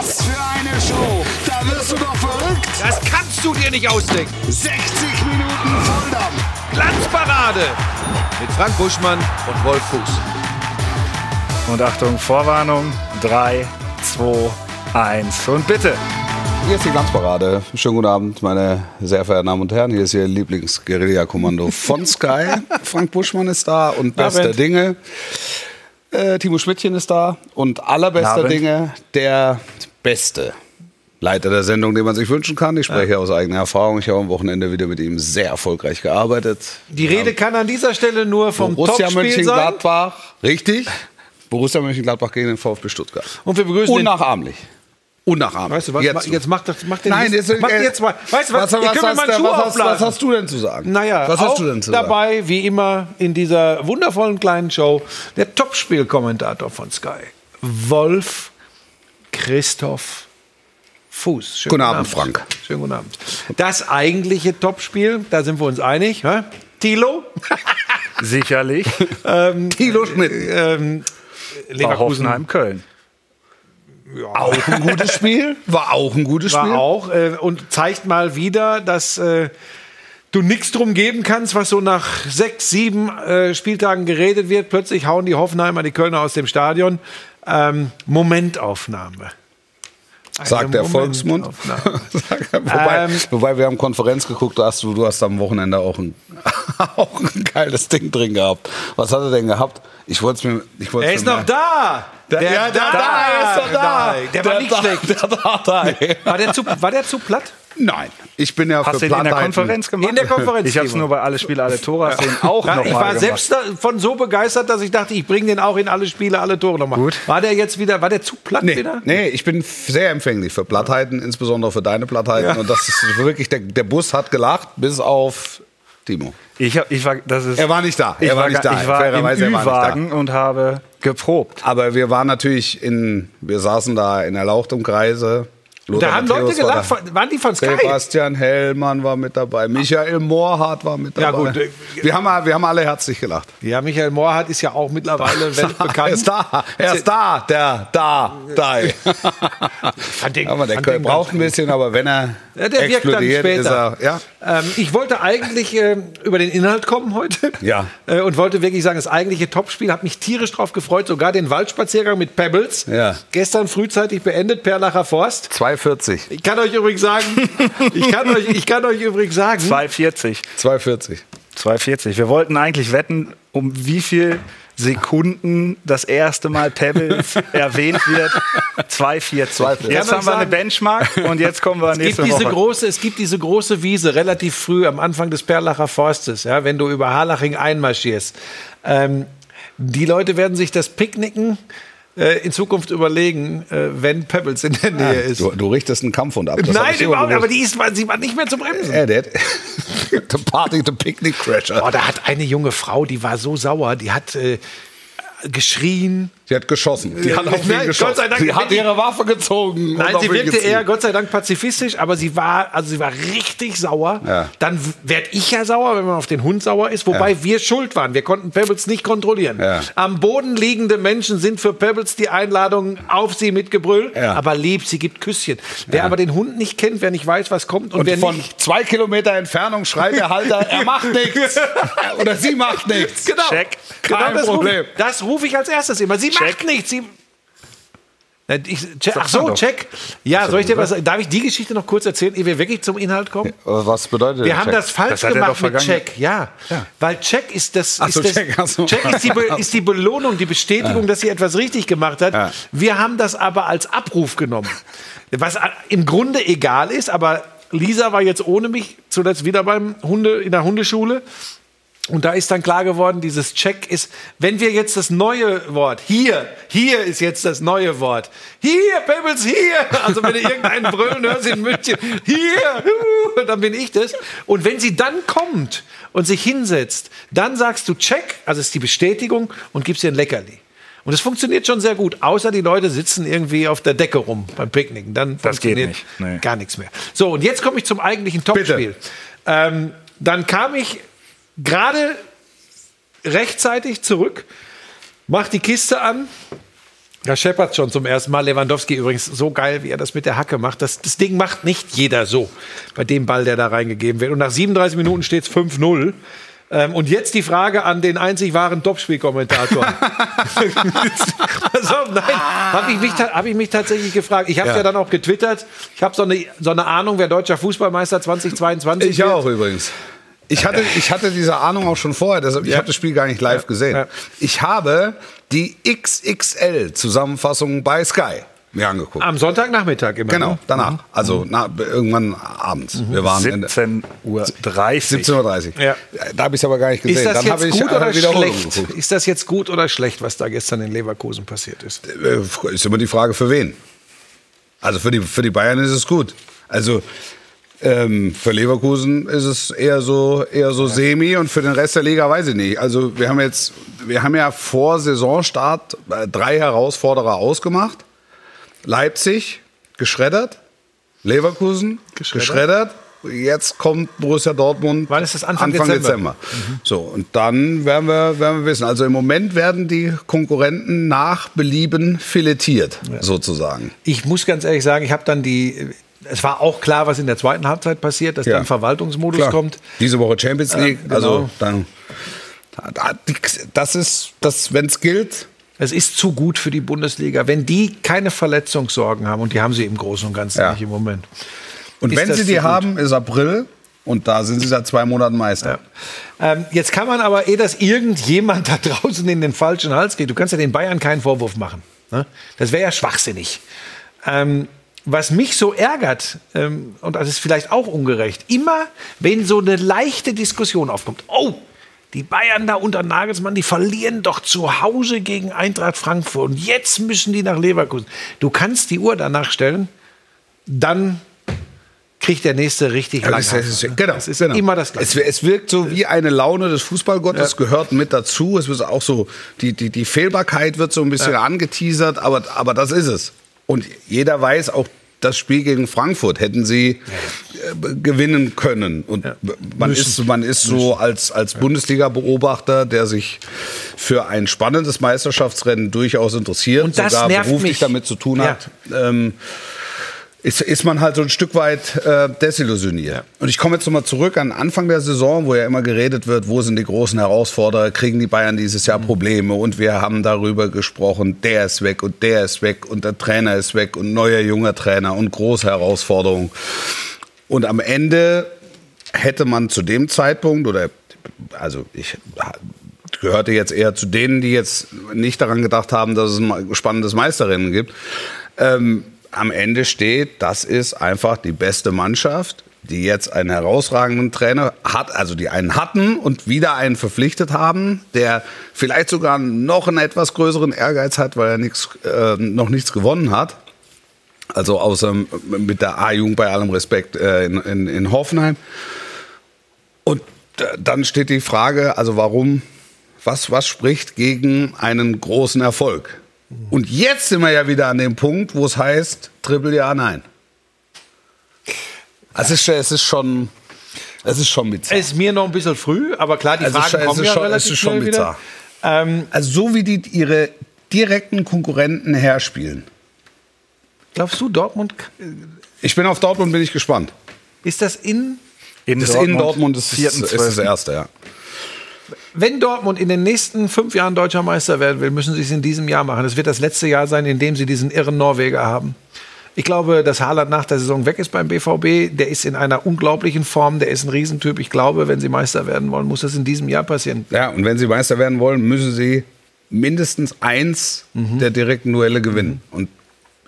Was für eine Show! Da wirst du doch verrückt! Das kannst du dir nicht ausdenken. 60 Minuten Volldampf! Glanzparade mit Frank Buschmann und Wolf Fuß. Und Achtung, Vorwarnung. 3, 2, 1 und bitte. Hier ist die Glanzparade. Schönen guten Abend, meine sehr verehrten Damen und Herren. Hier ist Ihr Lieblings-Guerilla-Kommando von Sky. Frank Buschmann ist da und bester. Dinge. Äh, Timo Schmidtchen ist da und allerbester. Dinge der beste Leiter der Sendung, den man sich wünschen kann. Ich spreche aus eigener Erfahrung. Ich habe am Wochenende wieder mit ihm sehr erfolgreich gearbeitet. Die Rede kann an dieser Stelle nur vom Borussia Topspiel sein. Mönchengladbach, richtig? Borussia Mönchengladbach gegen den VfB Stuttgart. Und wir begrüßen den Unnachahmlich. Weißt du was? Jetzt, jetzt mach, das, mach den Nein, jetzt, mach äh, jetzt mal. Weißt du was? was, was, mir hast, mal was, Schuhe was, was hast du denn zu sagen? Naja, was auch hast du denn zu sagen? dabei, wie immer, in dieser wundervollen kleinen Show, der Topspielkommentator von Sky, Wolf Christoph Fuß. Schönen Guten Abend, Frank. Schönen guten Abend. Das eigentliche Topspiel, da sind wir uns einig, hä? Tilo, Sicherlich. Thilo Schmidt. ähm, Leverkusen Hoffenheim Köln. Auch ein gutes Spiel. War auch ein gutes war Spiel. auch äh, und zeigt mal wieder, dass äh, du nichts drum geben kannst, was so nach sechs, sieben äh, Spieltagen geredet wird. Plötzlich hauen die Hoffenheimer die Kölner aus dem Stadion. Ähm, Momentaufnahme. Sagt der Volksmund. Wobei, Ähm, wobei wir haben Konferenz geguckt, da hast du, du hast am Wochenende auch ein, auch ein geiles Ding drin gehabt. Was hat er denn gehabt? Ich wollte es mir. Ich Er ist mir noch da! Der, ja, der, da, er ist doch da. Der, war nicht da, schlecht. Der, da, da. War der, zu, war der zu platt? Nein, ich bin ja Hast für du ihn in der Konferenz gemacht? In der Konferenz, Ich habe es nur bei Alle Spiele, Alle Tore. Hast ihn auch Ja, noch ich mal war gemacht. selbst davon so begeistert, dass ich dachte, ich bringe den auch in alle Spiele, alle Tore nochmal. Gut. War der jetzt wieder, war der zu platt Nee, wieder? nee, ich bin sehr empfänglich für Plattheiten, insbesondere für deine Plattheiten. Und das ist wirklich, der, der Bus hat gelacht, bis auf Timo. Ich, hab, ich war, das ist, Er war nicht da. ich Er war war, nicht da. Ich war Fairerweise, er im. Ü-Wagen und habe geprobt. Aber wir waren natürlich in, wir saßen da in erlauchtem Kreise. Lothar Da haben Matthäus Leute war gelacht, da. von, waren die von Sky? Sebastian Hellmann war mit dabei, Michael Mohrhardt war mit Ja, dabei. gut, äh, wir, haben, wir haben alle herzlich gelacht. Ja, Michael Mohrhardt ist ja auch mittlerweile weltbekannt. Er ist da, er ist da, der, da, da. Den- aber der braucht ein bisschen, aber wenn er Ja, der wirkt dann später. er, ja. Ähm, ich wollte eigentlich äh, über den Inhalt kommen heute. Ja. Äh, und wollte wirklich sagen, das eigentliche Topspiel hat mich tierisch drauf gefreut. Sogar den Waldspaziergang mit Pebbles. Ja. Gestern frühzeitig beendet, Perlacher Forst. 240, Ich kann euch übrigens sagen, ich kann euch, ich kann euch übrigens sagen, 2,40. 240. 2,40. Wir wollten eigentlich wetten, um wie viel Sekunden das erste Mal Pebbles erwähnt wird. 2,40. 2,40. Jetzt haben wir eine Benchmark und jetzt kommen wir Es gibt, nächste diese Woche. große, es gibt diese große Wiese relativ früh am Anfang des Perlacher Forstes, ja, wenn du über Harlaching einmarschierst. Ähm, die Leute werden sich das Picknicken in Zukunft überlegen, äh, wenn Pebbles in der Nähe ist. Du, du richtest einen Kampfhund ab. das Nein, überhaupt, aber die ist, sie war nicht mehr zu bremsen. Ja, der, the Party, the Picnic Crasher. Oh, da hat eine junge Frau, die war so sauer, die hat äh, geschrien. Sie hat geschossen. Die hat auf ihn Nein, geschossen. Gott sei Dank, sie hat ihre Waffe gezogen. Nein, auf sie wirkte gezielt. eher Gott sei Dank pazifistisch, aber sie war, also sie war richtig sauer. Ja. Dann werde ich ja sauer, wenn man auf den Hund sauer ist, wobei wir schuld waren. Wir konnten Pebbles nicht kontrollieren. Ja. Am Boden liegende Menschen sind für Pebbles die Einladung auf sie mit Gebrüll, Ja. aber lieb, sie gibt Küsschen. Wer aber den Hund nicht kennt, wer nicht weiß, was kommt und, Und wer von nicht zwei Kilometer Entfernung schreit der Halter, er macht nichts. Oder sie macht nichts. Genau. Check. Kein das Problem. Ruf, das rufe ich als erstes immer. Sie Check. nichts. Sie Na, ich, check, ach so, check. Ja, soll ich dir was? Darf ich die Geschichte noch kurz erzählen, ehe wir wirklich zum Inhalt kommen? Was bedeutet Wir haben das falsch Das gemacht mit Check, ja. Weil Check ist das, Ach ist so, das Check, so. Check ist, die ist die Belohnung, die Bestätigung, dass sie etwas richtig gemacht hat. Ja. Wir haben das aber als Abruf genommen. Was im Grunde egal ist, aber Lisa war jetzt ohne mich zuletzt wieder beim Hunde, in der Hundeschule. Und da ist dann klar geworden, dieses Check ist, wenn wir jetzt das neue Wort, hier, hier ist jetzt das neue Wort. Hier, Pebbles, hier. Also wenn du irgendeinen brüllen hörst in München, hier, huh, dann bin ich das. Und wenn sie dann kommt und sich hinsetzt, dann sagst du Check, also ist die Bestätigung und gibst ihr ein Leckerli. Und es funktioniert schon sehr gut, außer die Leute sitzen irgendwie auf der Decke rum beim Picknicken. Dann Das geht funktioniert nicht, nee. gar nichts mehr. So, und jetzt komme ich zum eigentlichen Topspiel. Ähm, dann kam ich gerade rechtzeitig zurück, mach die Kiste an Da scheppert schon zum ersten Mal. Lewandowski übrigens so geil, wie er das mit der Hacke macht. Das, das Ding macht nicht jeder so bei dem Ball, der da reingegeben wird. Und nach 37 Minuten steht es 5-0. Ähm, und jetzt die Frage an den einzig wahren Topspielkommentator. also, nein, habe ich, mich hab ich mich tatsächlich gefragt. Ich habe ja. Ja. ja dann auch getwittert. Ich habe so eine, so eine Ahnung, wer deutscher Fußballmeister 2022 Ich wird. auch übrigens. Ich hatte, ich hatte diese Ahnung auch schon vorher, deshalb, ich habe das Spiel gar nicht live gesehen. Ja. Ich habe die XXL-Zusammenfassung bei Sky mir angeguckt. Am Sonntagnachmittag immer. Genau, ne? danach. Also na, irgendwann abends. Wir waren in 17.30 Uhr. 17.30 Uhr. Ja. Da habe ich es aber gar nicht gesehen. Ist das Dann jetzt ich gut oder schlecht? geguckt. Ist das jetzt gut oder schlecht, was da gestern in Leverkusen passiert ist? Äh, Ist immer die Frage, für wen. Also für die, für die Bayern ist es gut. Also ähm, für Leverkusen ist es eher so, eher so semi und für den Rest der Liga weiß ich nicht. Also wir haben jetzt, wir haben ja vor Saisonstart äh, drei Herausforderer ausgemacht. Leipzig geschreddert, Leverkusen Geschreddert. geschreddert. Jetzt kommt Borussia Dortmund Wann ist das? Anfang Dezember. Dezember? So, und dann werden wir, werden wir wissen. Also im Moment werden die Konkurrenten nach Belieben filetiert, sozusagen. Ich muss ganz ehrlich sagen, ich habe dann die. Es war auch klar, was in der zweiten Halbzeit passiert, dass Ja. dann Verwaltungsmodus Klar. kommt. Diese Woche Champions League. genau. Also dann. Das ist, das, wenn es gilt, Es ist zu gut für die Bundesliga. Wenn die keine Verletzungssorgen haben, und die haben sie im Großen und Ganzen Ja. nicht im Moment. und wenn sie die gut? haben, ist April. Und da sind sie seit zwei Monaten Meister. Ähm, jetzt kann man aber, eh, dass irgendjemand da draußen in den falschen Hals geht. Du kannst ja den Bayern keinen Vorwurf machen. Ne? Das wäre ja schwachsinnig. Ähm, was mich so ärgert, ähm, und das ist vielleicht auch ungerecht, immer wenn so eine leichte Diskussion aufkommt, oh, die Bayern da unter Nagelsmann, die verlieren doch zu Hause gegen Eintracht Frankfurt und jetzt müssen die nach Leverkusen. Du kannst die Uhr danach stellen, dann kriegt der nächste richtig. Es ist, genau, Es ist genau. immer das Gleiche. Es, es wirkt so wie eine Laune des Fußballgottes, gehört mit dazu. Es wird auch so, die, die, die Fehlbarkeit wird so ein bisschen angeteasert, aber, aber das ist es. Und jeder weiß auch, das Spiel gegen Frankfurt hätten sie äh, gewinnen können. Und man, ist, man ist so als, als Bundesliga-Beobachter, der sich für ein spannendes Meisterschaftsrennen durchaus interessiert, Und das sogar nervt beruflich mich. damit zu tun Ja. hat. Ähm, ist, ist man halt so ein Stück weit äh, desillusioniert. Und ich komme jetzt nochmal zurück an Anfang der Saison, wo ja immer geredet wird, wo sind die großen Herausforderer, kriegen die Bayern dieses Jahr Probleme und wir haben darüber gesprochen, der ist weg und der ist weg und der Trainer ist weg und neuer junger Trainer und große Herausforderungen. Und am Ende hätte man zu dem Zeitpunkt oder also ich gehörte jetzt eher zu denen, die jetzt nicht daran gedacht haben, dass es ein spannendes Meisterrennen gibt. Ähm, am Ende steht, das ist einfach die beste Mannschaft, die jetzt einen herausragenden Trainer hat, also die einen hatten und wieder einen verpflichtet haben, der vielleicht sogar noch einen etwas größeren Ehrgeiz hat, weil er nichts, äh, noch nichts gewonnen hat. Also außer mit der A-Jugend bei allem Respekt äh, in, in, in Hoffenheim. Und dann steht die Frage, also warum, was, was spricht gegen einen großen Erfolg? Und jetzt sind wir ja wieder an dem Punkt, wo es heißt, Triple ja, nein. Also es ist, es ist schon, es ist schon bizarr. Es ist mir noch ein bisschen früh, aber klar, die Es ist Fragen schon- es kommen ja schon- es relativ ist schon schnell bizarr. wieder. Ähm, Also so wie die ihre direkten Konkurrenten herspielen. glaubst du, Dortmund Ich bin auf Dortmund, bin ich gespannt. ist das in In Das in Dortmund ist, ist das 4.12.. erste, ja. Wenn Dortmund in den nächsten fünf Jahren deutscher Meister werden will, müssen sie es in diesem Jahr machen. Es wird das letzte Jahr sein, in dem sie diesen irren Norweger haben. Ich glaube, dass Haaland nach der Saison weg ist beim BVB. Der ist in einer unglaublichen Form. Der ist ein Riesentyp. Ich glaube, wenn sie Meister werden wollen, muss das in diesem Jahr passieren. Ja, und wenn sie Meister werden wollen, müssen sie mindestens eins der direkten Duelle gewinnen. Und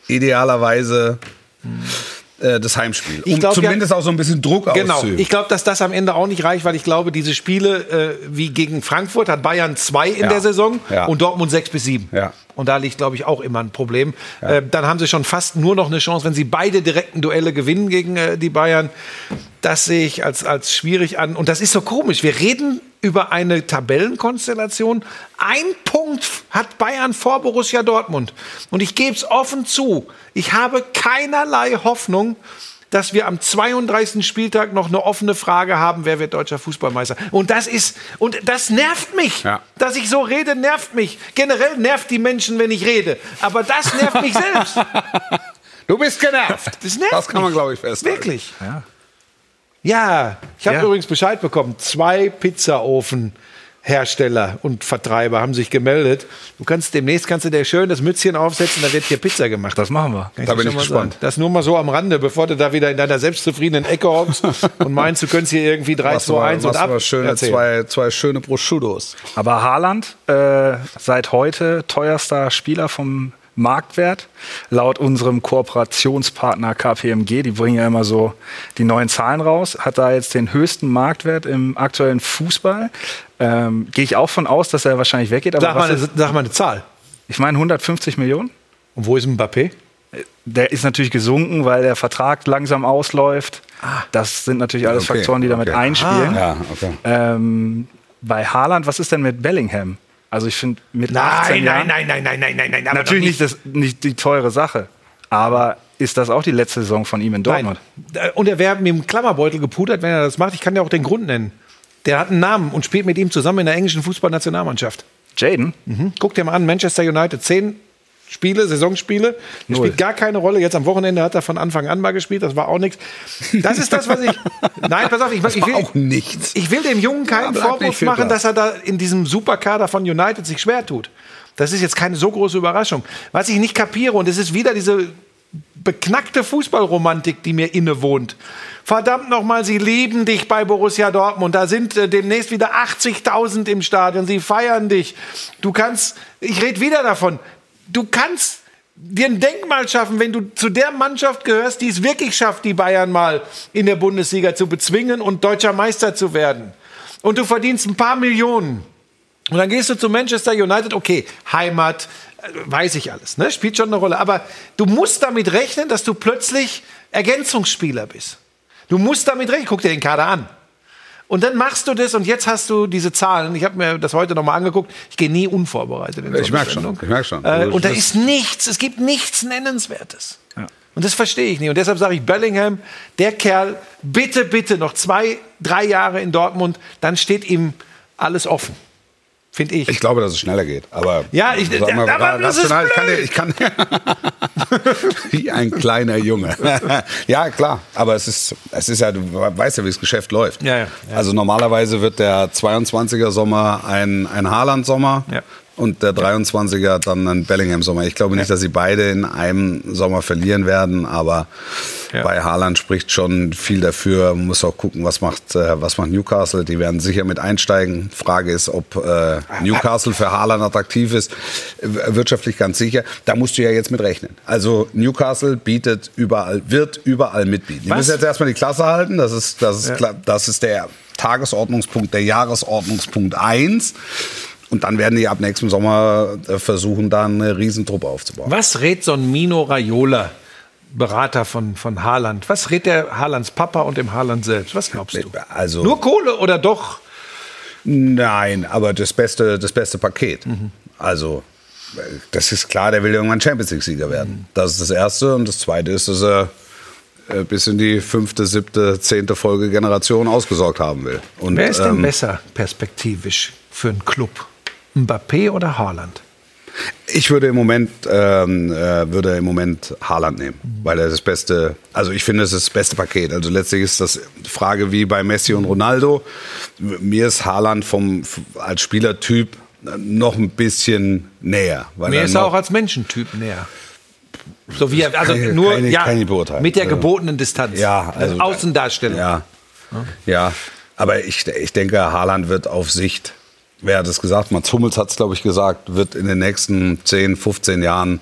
idealerweise äh, das Heimspiel. Ich Um glaub, ja- zumindest auch so ein bisschen Druck Genau. auszuüben. Ich glaube, dass das am Ende auch nicht reicht, weil ich glaube, diese Spiele äh, wie gegen Frankfurt hat Bayern zwei in Ja. der Saison Ja. und Dortmund sechs bis sieben. Ja. Und da liegt, glaube ich, auch immer ein Problem. Äh, dann haben sie schon fast nur noch eine Chance, wenn sie beide direkten Duelle gewinnen gegen äh, die Bayern. Das sehe ich als, als schwierig an. Und das ist so komisch. Wir reden über eine Tabellenkonstellation. Ein Punkt hat Bayern vor Borussia Dortmund. Und ich gebe es offen zu, ich habe keinerlei Hoffnung, dass wir am 32. Spieltag noch eine offene Frage haben, wer wird deutscher Fußballmeister. Und das ist, und das nervt mich. Ja. Dass ich so rede, nervt mich. Generell nervt die Menschen, wenn ich rede. Aber das nervt mich selbst. Du bist genervt. Das nervt Das kann man, glaube ich, festhalten. Wirklich. Ja, ich habe Ja. übrigens Bescheid bekommen. Zwei Pizzaofenhersteller und Vertreiber haben sich gemeldet. Du kannst demnächst kannst du dir schön das Mützchen aufsetzen, da wird hier Pizza gemacht. Das machen wir. Kann Da bin ich gespannt. sagen. Das nur mal so am Rande, bevor du da wieder in deiner selbstzufriedenen Ecke hockst und meinst, du könntest hier irgendwie 3, Was 2, 1 und was ab. war schöne, erzählen. zwei, zwei schöne Prosciuttos. Aber Haaland, äh, seit heute teuerster Spieler vom Marktwert. Laut unserem Kooperationspartner KPMG, die bringen ja immer so die neuen Zahlen raus, hat da jetzt den höchsten Marktwert im aktuellen Fußball. Ähm, Gehe ich auch von aus, dass er wahrscheinlich weggeht. Aber Sag, mal ist, sag mal eine Zahl. ich meine 150 Millionen. Und wo ist Mbappé? Der ist natürlich gesunken, weil der Vertrag langsam ausläuft. Das sind natürlich alles Okay, Faktoren, die damit okay. einspielen. Ja, okay. Ähm, bei Haaland, was ist denn mit Bellingham? Also ich finde mit 18 Nein, Jahren, nein, nein, nein, nein, nein, nein, nein. natürlich nicht, das, nicht die teure Sache, aber ist das auch die letzte Saison von ihm in Dortmund? Nein. Und er wäre mit dem Klammerbeutel gepudert, wenn er das macht. Ich kann ja auch den Grund nennen. Der hat einen Namen und spielt mit ihm zusammen in der englischen Fußballnationalmannschaft. Jaden? Mhm. Guck dir mal an, Manchester United, zehn Spiele, Saisonspiele. Er Null. spielt gar keine Rolle. Jetzt am Wochenende hat er von Anfang an mal gespielt. Das war auch nichts. Das ist das, was ich. Nein, pass auf, ich, ich, will, Auch nichts. ich will dem Jungen keinen Ja, Vorwurf machen, dass er da in diesem Superkader von United sich schwer tut. Das ist jetzt keine so große Überraschung. Was ich nicht kapiere, und es ist wieder diese beknackte Fußballromantik, die mir innewohnt. Verdammt nochmal, sie lieben dich bei Borussia Dortmund. Da sind äh, demnächst wieder 80.000 im Stadion. Sie feiern dich. Du kannst, ich rede wieder davon, du kannst dir ein Denkmal schaffen, wenn du zu der Mannschaft gehörst, die es wirklich schafft, die Bayern mal in der Bundesliga zu bezwingen und deutscher Meister zu werden. Und du verdienst ein paar Millionen. Und dann gehst du zu Manchester United, okay, Heimat, äh, weiß ich alles, ne? spielt schon eine Rolle. Aber du musst damit rechnen, dass du plötzlich Ergänzungsspieler bist. Du musst damit rechnen, guck dir den Kader an. Und dann machst du das und jetzt hast du diese Zahlen. Ich habe mir das heute nochmal angeguckt. Ich gehe nie unvorbereitet in so Ich eine merk schon, ich merk schon. Äh, Also und da ist nichts, es gibt nichts Nennenswertes. Und das verstehe ich nicht. Und deshalb sage ich Bellingham, der Kerl, bitte, bitte noch zwei, drei Jahre in Dortmund, dann steht ihm alles offen. Finde ich. Ich glaube, dass es schneller geht. Aber Ja, ich- sag mal, aber rational, ich kann, ich kann wie ein kleiner Junge. ja, klar. Aber es ist, es ist ja, du weißt ja, wie das Geschäft läuft. Ja, ja, ja. Also normalerweise wird der 22er Sommer ein, ein Haaland-Sommer. Ja. Und der 23er dann ein Bellingham-Sommer. Ich glaube nicht, dass sie beide in einem Sommer verlieren werden, aber Ja. bei Haaland spricht schon viel dafür. Man muss auch gucken, was macht, äh, was macht Newcastle. Die werden sicher mit einsteigen. Frage ist, ob äh, Newcastle für Haaland attraktiv ist. Wirtschaftlich ganz sicher. Da musst du ja jetzt mit rechnen. Also Newcastle bietet überall, wird überall mitbieten. Die müssen jetzt erstmal die Klasse halten. Das ist, das ist, klar, das ist der Tagesordnungspunkt, der Jahresordnungspunkt 1. Und dann werden die ab nächstem Sommer äh, versuchen, da eine Riesentruppe aufzubauen. Was rät so ein Mino Raiola, Berater von, von Haaland? Was rät der Haalands Papa und dem Haaland selbst? Was glaubst du? Also- Nur Kohle oder doch? Nein, aber das beste, das beste Paket. Also, äh, das ist klar, der will irgendwann Champions League-Sieger werden. Das ist das Erste. Und das Zweite ist, dass er äh, bis in die fünfte, siebte, zehnte Folge Generation ausgesorgt haben will. Und, Wer ist denn ähm, besser perspektivisch für einen Club? Mbappé oder Haaland? Ich würde im Moment ähm, äh, würde im Moment Haaland nehmen, weil er das beste, also ich finde es ist das beste Paket. Also letztlich ist das Frage wie bei Messi und Ronaldo. Mir ist Haaland vom als Spielertyp noch ein bisschen näher, Mir ist er auch als Menschentyp näher. So wie er, also ich- nur ich- ja, beurteilen. mit der Also- gebotenen Distanz. Ja, also- Außendarstellung. Ja, ja. Aber ich, ich denke, Haaland wird auf Sicht, wer hat es gesagt? Mats Hummels hat es, glaube ich, gesagt, wird in den nächsten 10, 15 Jahren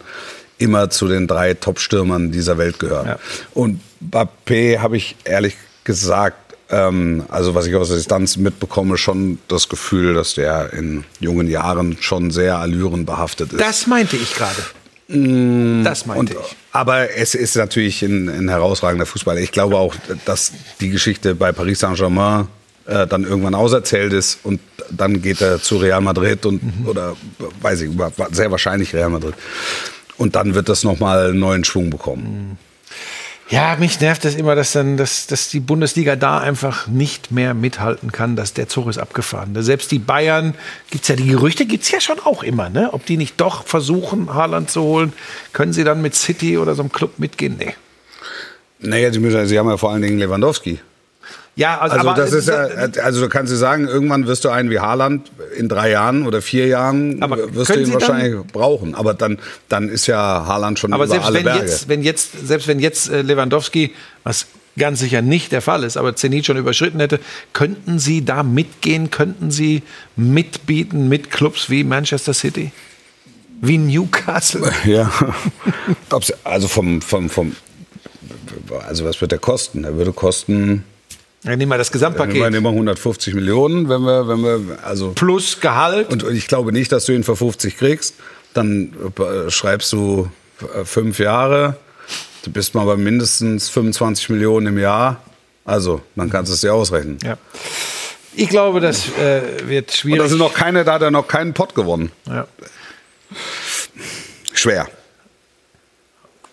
immer zu den drei Top-Stürmern dieser Welt gehören. Ja. Und Mbappé habe ich ehrlich gesagt, ähm, also was ich aus der Distanz mitbekomme, schon das Gefühl, dass der in jungen Jahren schon sehr allürenbehaftet ist. Das meinte ich gerade. das meinte Und, ich. aber es ist natürlich ein, ein herausragender Fußballer. Ich glaube auch, dass die Geschichte bei Paris Saint-Germain äh, dann irgendwann auserzählt ist und dann geht er zu Real Madrid und oder weiß ich, sehr wahrscheinlich Real Madrid. Und dann wird das nochmal einen neuen Schwung bekommen. Ja, mich nervt das immer, dass dann, dass, dass die Bundesliga da einfach nicht mehr mithalten kann, dass der Zug ist abgefahren. Selbst die Bayern, gibt's ja die Gerüchte, gibt's ja schon auch immer, ne? Ob die nicht doch versuchen, Haaland zu holen, können sie dann mit City oder so einem Club mitgehen? Nee. Naja, sie, müssen, sie haben ja vor allen Dingen Lewandowski. Ja, also, Also das ist ja, also du kannst du sagen, irgendwann wirst du einen wie Haaland in drei Jahren oder vier Jahren Aber wirst du ihn wahrscheinlich brauchen. Aber dann, dann ist ja Haaland schon Aber über selbst alle wenn Berge. jetzt, wenn jetzt, selbst wenn jetzt äh, Lewandowski, was ganz sicher nicht der Fall ist, aber Zenit schon überschritten hätte, könnten Sie da mitgehen? Könnten Sie mitbieten mit Clubs wie Manchester City? Wie Newcastle? Ja. Also vom, vom, vom, also was wird der kosten? Er würde kosten, Ja, nehmen wir das wir Gesamtpaket. nehmen 150 Millionen, wenn wir, wenn wir, also Plus Gehalt. Und ich glaube nicht, dass du ihn für 50 kriegst. Dann äh, schreibst du äh, fünf Jahre. Du bist mal bei mindestens 25 Millionen im Jahr. Also, dann kannst du es dir ausrechnen. ja. Ich glaube, das äh, wird Und da schwierig. sind noch keine, da hat er noch keinen Pott gewonnen. ja. Schwer.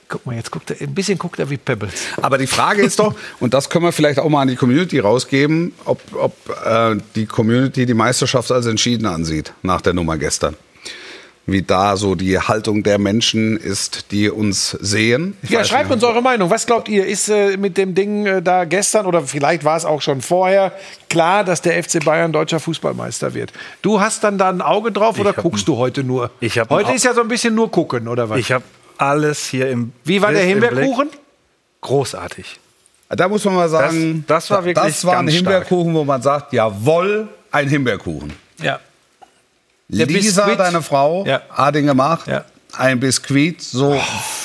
Guck mal, jetzt guckt er, ein bisschen guckt er wie Pebbles. Aber die Frage ist doch, und das können wir vielleicht auch mal an die Community rausgeben, ob, ob äh, die Community die Meisterschaft als entschieden ansieht nach der Nummer gestern. Wie da so die Haltung der Menschen ist, die uns sehen. Ich Ja, schreibt nicht. uns eure Meinung. Was glaubt ihr? Ist äh, mit dem Ding äh, da gestern oder vielleicht war es auch schon vorher klar, dass der FC Bayern deutscher Fußballmeister wird? Du hast dann da ein Auge drauf oder hab guckst du heute nur? Ich ein heute ist ja so ein bisschen nur gucken oder was? Ich habe alles hier im Wie war der Bild. Himbeerkuchen? Großartig. Da muss man mal sagen, Das- das war wirklich das war ein ganz stark. Himbeerkuchen, wo man sagt, jawohl, ein Himbeerkuchen. Ja. Der Lisa, Biskuit. deine Frau, Ja. hat ihn gemacht. Ja. Ein Biskuit, so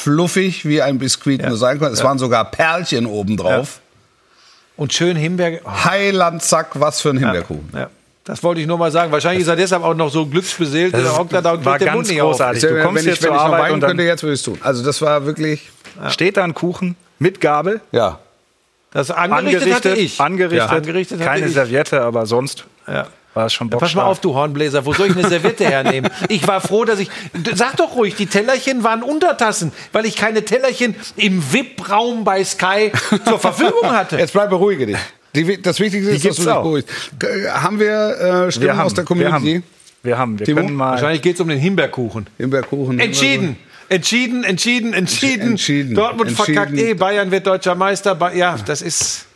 fluffig wie ein Biskuit Ja. nur sein kann. Es waren sogar Perlchen oben drauf. Und schön Himbeer. Oh, Heiland, zack, was für ein Himbeerkuchen. ja. Das wollte ich nur mal sagen. Wahrscheinlich ist er deshalb auch noch so glücksbeseelt. Der hockt da und war den ganz Mund nicht auf. großartig. Ich, Du kommst wenn hier ich, wenn zur ich Arbeit weinen und dann könnte, jetzt würde ich es tun. Also das war wirklich, steht da ein Kuchen mit Gabel, ja. Das angerichtet, hatte ich. angerichtet, Ja. Angerichtet hatte keine ich. Serviette, aber sonst Ja. war es schon Ja, Pass mal auf, du Hornbläser, wo soll ich eine Serviette hernehmen? Ich war froh, dass ich. Sag doch ruhig, die Tellerchen waren Untertassen, weil ich keine Tellerchen im VIP-Raum bei Sky zur Verfügung hatte. Jetzt bleib beruhige dich. Die, das Wichtigste ist, dass gibt's du dich auch. beruhigst. Haben wir äh, Stimmen wir haben, aus der wir Community? haben, wir haben, wir können mal Wahrscheinlich geht es um den Himbeerkuchen. Himbeerkuchen. Entschieden. Entschieden, entschieden, entschieden. Entschieden. Dortmund Entschieden. verkackt eh, Bayern wird deutscher Meister. Ba- Ja, das ist.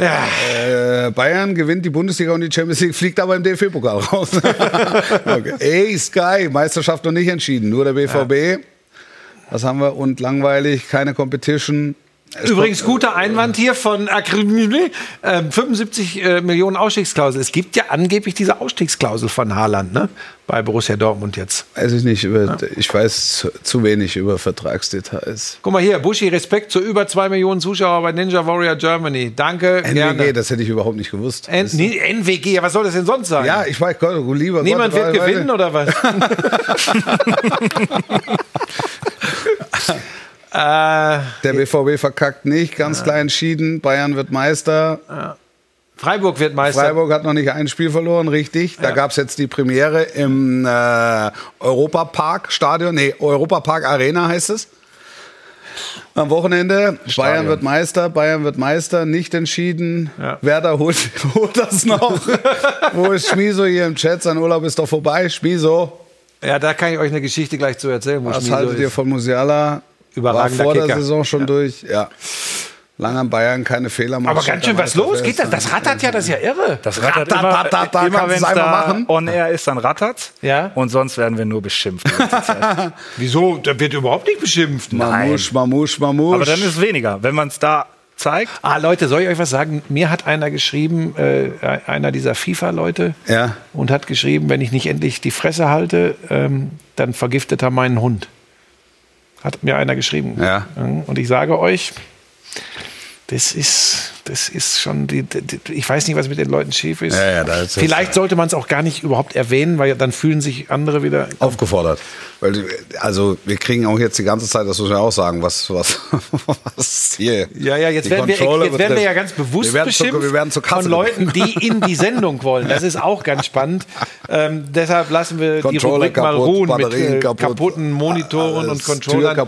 Ja. Äh, Bayern gewinnt die Bundesliga und die Champions League, fliegt aber im DFB-Pokal raus. okay. Ey, Sky, Meisterschaft noch nicht entschieden, nur der BVB. Was haben wir? Und langweilig, keine Competition. Es Übrigens, guter Einwand hier von Akribini. Ähm, 75 äh, Millionen Ausstiegsklausel. Es gibt ja angeblich diese Ausstiegsklausel von Haaland ne? bei Borussia Dortmund jetzt. Weiß ich nicht, über, ich weiß zu, zu wenig über Vertragsdetails. Guck mal hier, Buschi, Respekt zu über zwei Millionen Zuschauer bei Ninja Warrior Germany. Danke, NWG, gerne. das hätte ich überhaupt nicht gewusst. N nee, NWG, ja, was soll das denn sonst sein? ja, ich weiß, Gott, lieber Niemand Gott, wird gewinnen oder was? äh, Der BVB verkackt nicht, ganz klar entschieden. Bayern wird Meister. Freiburg wird Meister. Freiburg hat noch nicht ein Spiel verloren, richtig. Da gab es jetzt die Premiere im äh, Europapark Stadion, nee, Europapark Arena heißt es. Am Wochenende, Bayern wird Meister, Bayern wird Meister, nicht entschieden. Ja. Werder holt, holt das noch. Wo ist Schmiso hier im Chat? Sein Urlaub ist doch vorbei. Schmiso, Ja, da kann ich euch eine Geschichte gleich zu erzählen. Was haltet ihr von Musiala? Überragender War vor der Kicker. Saison schon durch. Ja. Lange an Bayern, keine Fehler machen. Aber ganz schön was los. Geht das? Das rattert ja, das ist ja irre. Das rattert Ratter, immer, ratter, ratter, immer kannst wenn es einmal da machen? on air ist, dann rattert's. Ja. Und sonst werden wir nur beschimpft. Wieso? Da wird überhaupt nicht beschimpft. Mamusch, Mamusch, Mamusch. Aber dann ist es weniger. Wenn man es da zeigt, Ah, Leute, soll ich euch was sagen? Mir hat einer geschrieben, äh, einer dieser FIFA-Leute, Ja. und hat geschrieben, wenn ich nicht endlich die Fresse halte, ähm, dann vergiftet er meinen Hund. Hat mir einer geschrieben. Ja. Und ich sage euch, das ist, das ist schon, die, die, ich weiß nicht, was mit den Leuten schief ist. Ja, ja, ist Vielleicht sollte man es auch gar nicht überhaupt erwähnen, weil dann fühlen sich andere wieder. aufgefordert. Weil, also wir kriegen auch jetzt die ganze Zeit, das muss man auch sagen, was, was, was hier. Ja, ja, jetzt die werden, wir, jetzt werden wir ja ganz bewusst wir beschimpft Zu, wir von Leuten, die in die Sendung wollen. Das ist auch ganz spannend. Ähm, deshalb lassen wir die Controller Rubrik mal kaputt, ruhen mit Batterien äh, kaputt, kaputten Monitoren und Controllern.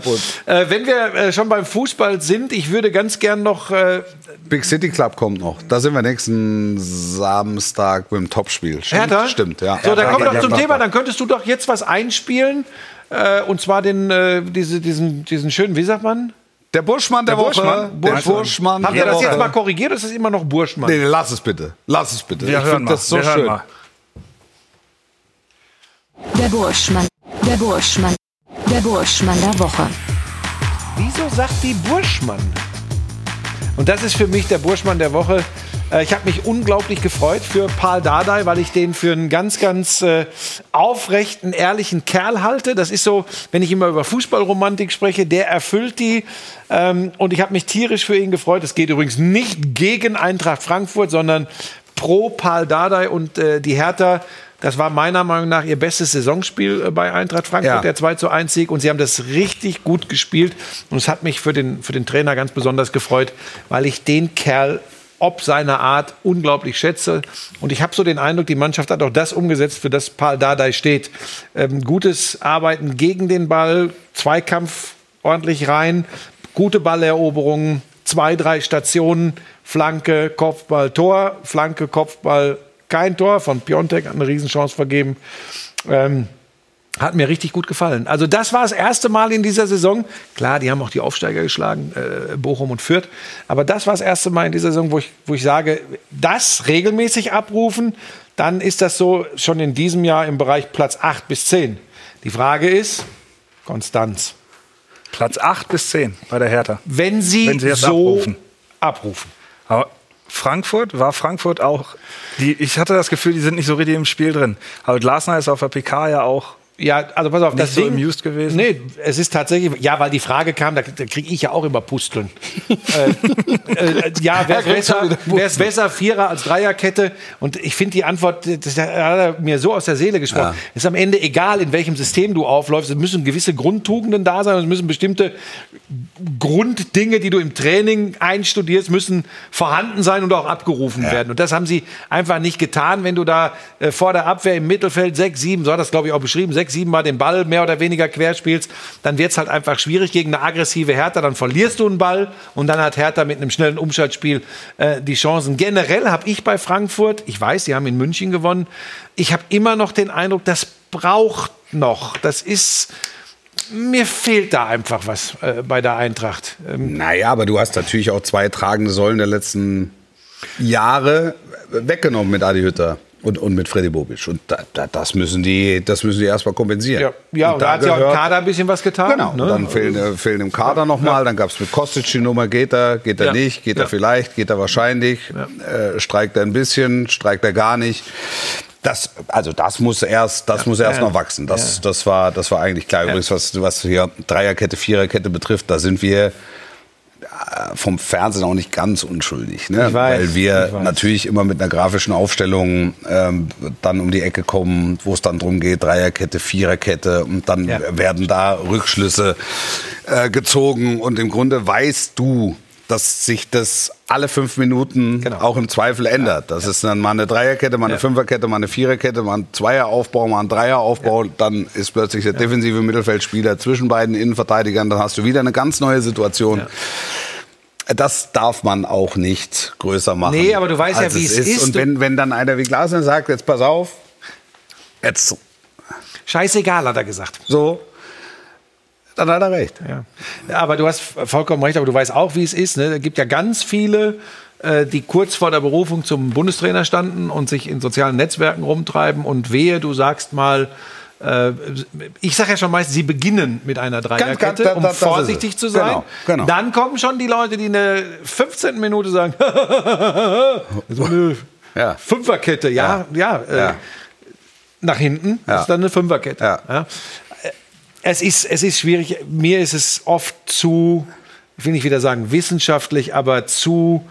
Äh, wenn wir äh, schon beim Fußball sind, ich würde ganz gern noch äh, Big City Club kommt noch. Da sind wir nächsten Samstag mit dem Topspiel. Stimmt, Hertha? Stimmt, ja. So, dann wir gegen doch zum. Thema. Dann könntest du doch jetzt was einspielen. Äh, und zwar den, äh, diese, diesen, diesen schönen, wie sagt man? Der Burschmann der, Der Woche. Burschmann. Der Burschmann. Burschmann Habt ihr das jetzt mal korrigiert oder ist das immer noch Burschmann? Nee, lass es bitte. Lass es bitte. Wir ich hören finde das so wir schön. mal. Der Burschmann. Der Burschmann. Der Burschmann der Woche. Wieso sagt die Burschmann? Das ist für mich der Burschmann der Woche. Äh, Ich habe mich unglaublich gefreut für Paul Dardai, weil ich den für einen ganz, ganz äh, aufrechten, ehrlichen Kerl halte. Das ist so, wenn ich immer über Fußballromantik spreche, der erfüllt die. Ähm, und ich habe mich tierisch für ihn gefreut. Es geht übrigens nicht gegen Eintracht Frankfurt, sondern pro Paul Dardai und äh, die Hertha. Das war meiner Meinung nach ihr bestes Saisonspiel äh, bei Eintracht Frankfurt, Ja. der 2 zu 1 Sieg. Und sie haben das richtig gut gespielt. Und es hat mich für den, für den Trainer ganz besonders gefreut, weil ich den Kerl ob seiner Art unglaublich schätze. Und ich habe so den Eindruck, die Mannschaft hat auch das umgesetzt, für das Paul Dardai steht. Ähm, gutes Arbeiten gegen den Ball, Zweikampf ordentlich rein, gute Balleroberungen, zwei, drei Stationen, Flanke, Kopfball, Tor, Flanke, Kopfball, kein Tor. Von Piontek hat eine Riesenchance vergeben. Ähm, hat mir richtig gut gefallen. Also das war das erste Mal in dieser Saison. Klar, die haben auch die Aufsteiger geschlagen, äh, Bochum und Fürth. Aber das war das erste Mal in dieser Saison, wo ich, wo ich sage, das regelmäßig abrufen, dann ist das so schon in diesem Jahr im Bereich Platz 8 bis 10. Die Frage ist, Konstanz. Platz 8 bis 10 bei der Hertha. Wenn sie, Wenn sie so abrufen. abrufen. Aber Frankfurt war Frankfurt auch. Die, ich hatte das Gefühl, die sind nicht so richtig im Spiel drin. Aber Glasner ist auf der PK ja auch. Ja, also pass auf, Nicht das so Ding, amused gewesen? Nee, es ist tatsächlich, ja, weil die Frage kam, da, da kriege ich ja auch immer Pusteln. äh, äh, ja, wäre es kriegt schon besser, wär's besser Vierer als Dreierkette? Und ich finde die Antwort, das hat er mir so aus der Seele gesprochen. Ist am Ende egal, in welchem System du aufläufst. Es müssen gewisse Grundtugenden da sein, es müssen bestimmte Grunddinge, die du im Training einstudierst, müssen vorhanden sein und auch abgerufen werden. Und das haben sie einfach nicht getan. Wenn du da äh, vor der Abwehr im Mittelfeld sechs, sieben, so hat das glaube ich auch beschrieben, sechs, sieben Mal den Ball mehr oder weniger quer spielst, dann wird es halt einfach schwierig gegen eine aggressive Hertha. Dann verlierst du einen Ball und dann hat Hertha mit einem schnellen Umschaltspiel äh, die Chancen. Generell habe ich bei Frankfurt, ich weiß, sie haben in München gewonnen, ich habe immer noch den Eindruck, das braucht noch. Das ist mir fehlt da einfach was äh, bei der Eintracht. Ähm, Naja, aber du hast natürlich auch zwei tragende Säulen der letzten Jahre weggenommen mit Adi Hütter und, und mit Freddy Bobic. Und da, da, das müssen die, das müssen die erstmal kompensieren. ja, ja und, da hat sie auch im gehört- Kader ein bisschen was getan. Genau, ne? dann fehlen, äh, fehlen im Kader nochmal. Dann gab es mit Kostic die Nummer, geht er, geht er Ja. nicht, geht Ja. er vielleicht, geht er wahrscheinlich, äh, streikt er ein bisschen, streikt er gar nicht. Das, also das muss erst, das muss erst Ja. noch wachsen. Das, das, war, das war eigentlich klar. Übrigens, was, was hier Dreierkette, Viererkette betrifft, da sind wir vom Fernsehen auch nicht ganz unschuldig, ne? Weiß, weil wir natürlich immer mit einer grafischen Aufstellung ähm, dann um die Ecke kommen, wo es dann drum geht, Dreierkette, Viererkette und dann Ja. werden da Rückschlüsse äh, gezogen und im Grunde weißt du, dass sich das alle fünf Minuten Genau. auch im Zweifel ändert. Das ist dann mal eine Dreierkette, mal eine Ja. Fünferkette, mal eine Viererkette, mal ein Zweieraufbau, mal ein Dreieraufbau. Dann ist plötzlich der defensive Mittelfeldspieler zwischen beiden Innenverteidigern. Dann hast du wieder eine ganz neue Situation. Das darf man auch nicht größer machen. Nee, aber du weißt ja, wie es ist. Und wenn, wenn dann einer wie Glasner sagt, jetzt pass auf, jetzt Scheißegal, hat er gesagt. so, dann hat er recht. Ja. Aber du hast vollkommen recht, aber du weißt auch, wie es ist. Ne? Es gibt ja ganz viele, äh, die kurz vor der Berufung zum Bundestrainer standen und sich in sozialen Netzwerken rumtreiben und wehe, du sagst mal, äh, ich sage ja schon meist, sie beginnen mit einer Dreierkette, ganz- um das vorsichtig zu sein. Genau, genau. Dann kommen schon die Leute, die in der 15. Minute sagen, so eine Ja. Fünferkette, ja, ja, äh, Ja. nach hinten Ja. ist dann eine Fünferkette. Ja. Es, ist, es ist schwierig. Mir ist es oft zu, ich will nicht wieder sagen wissenschaftlich, aber zu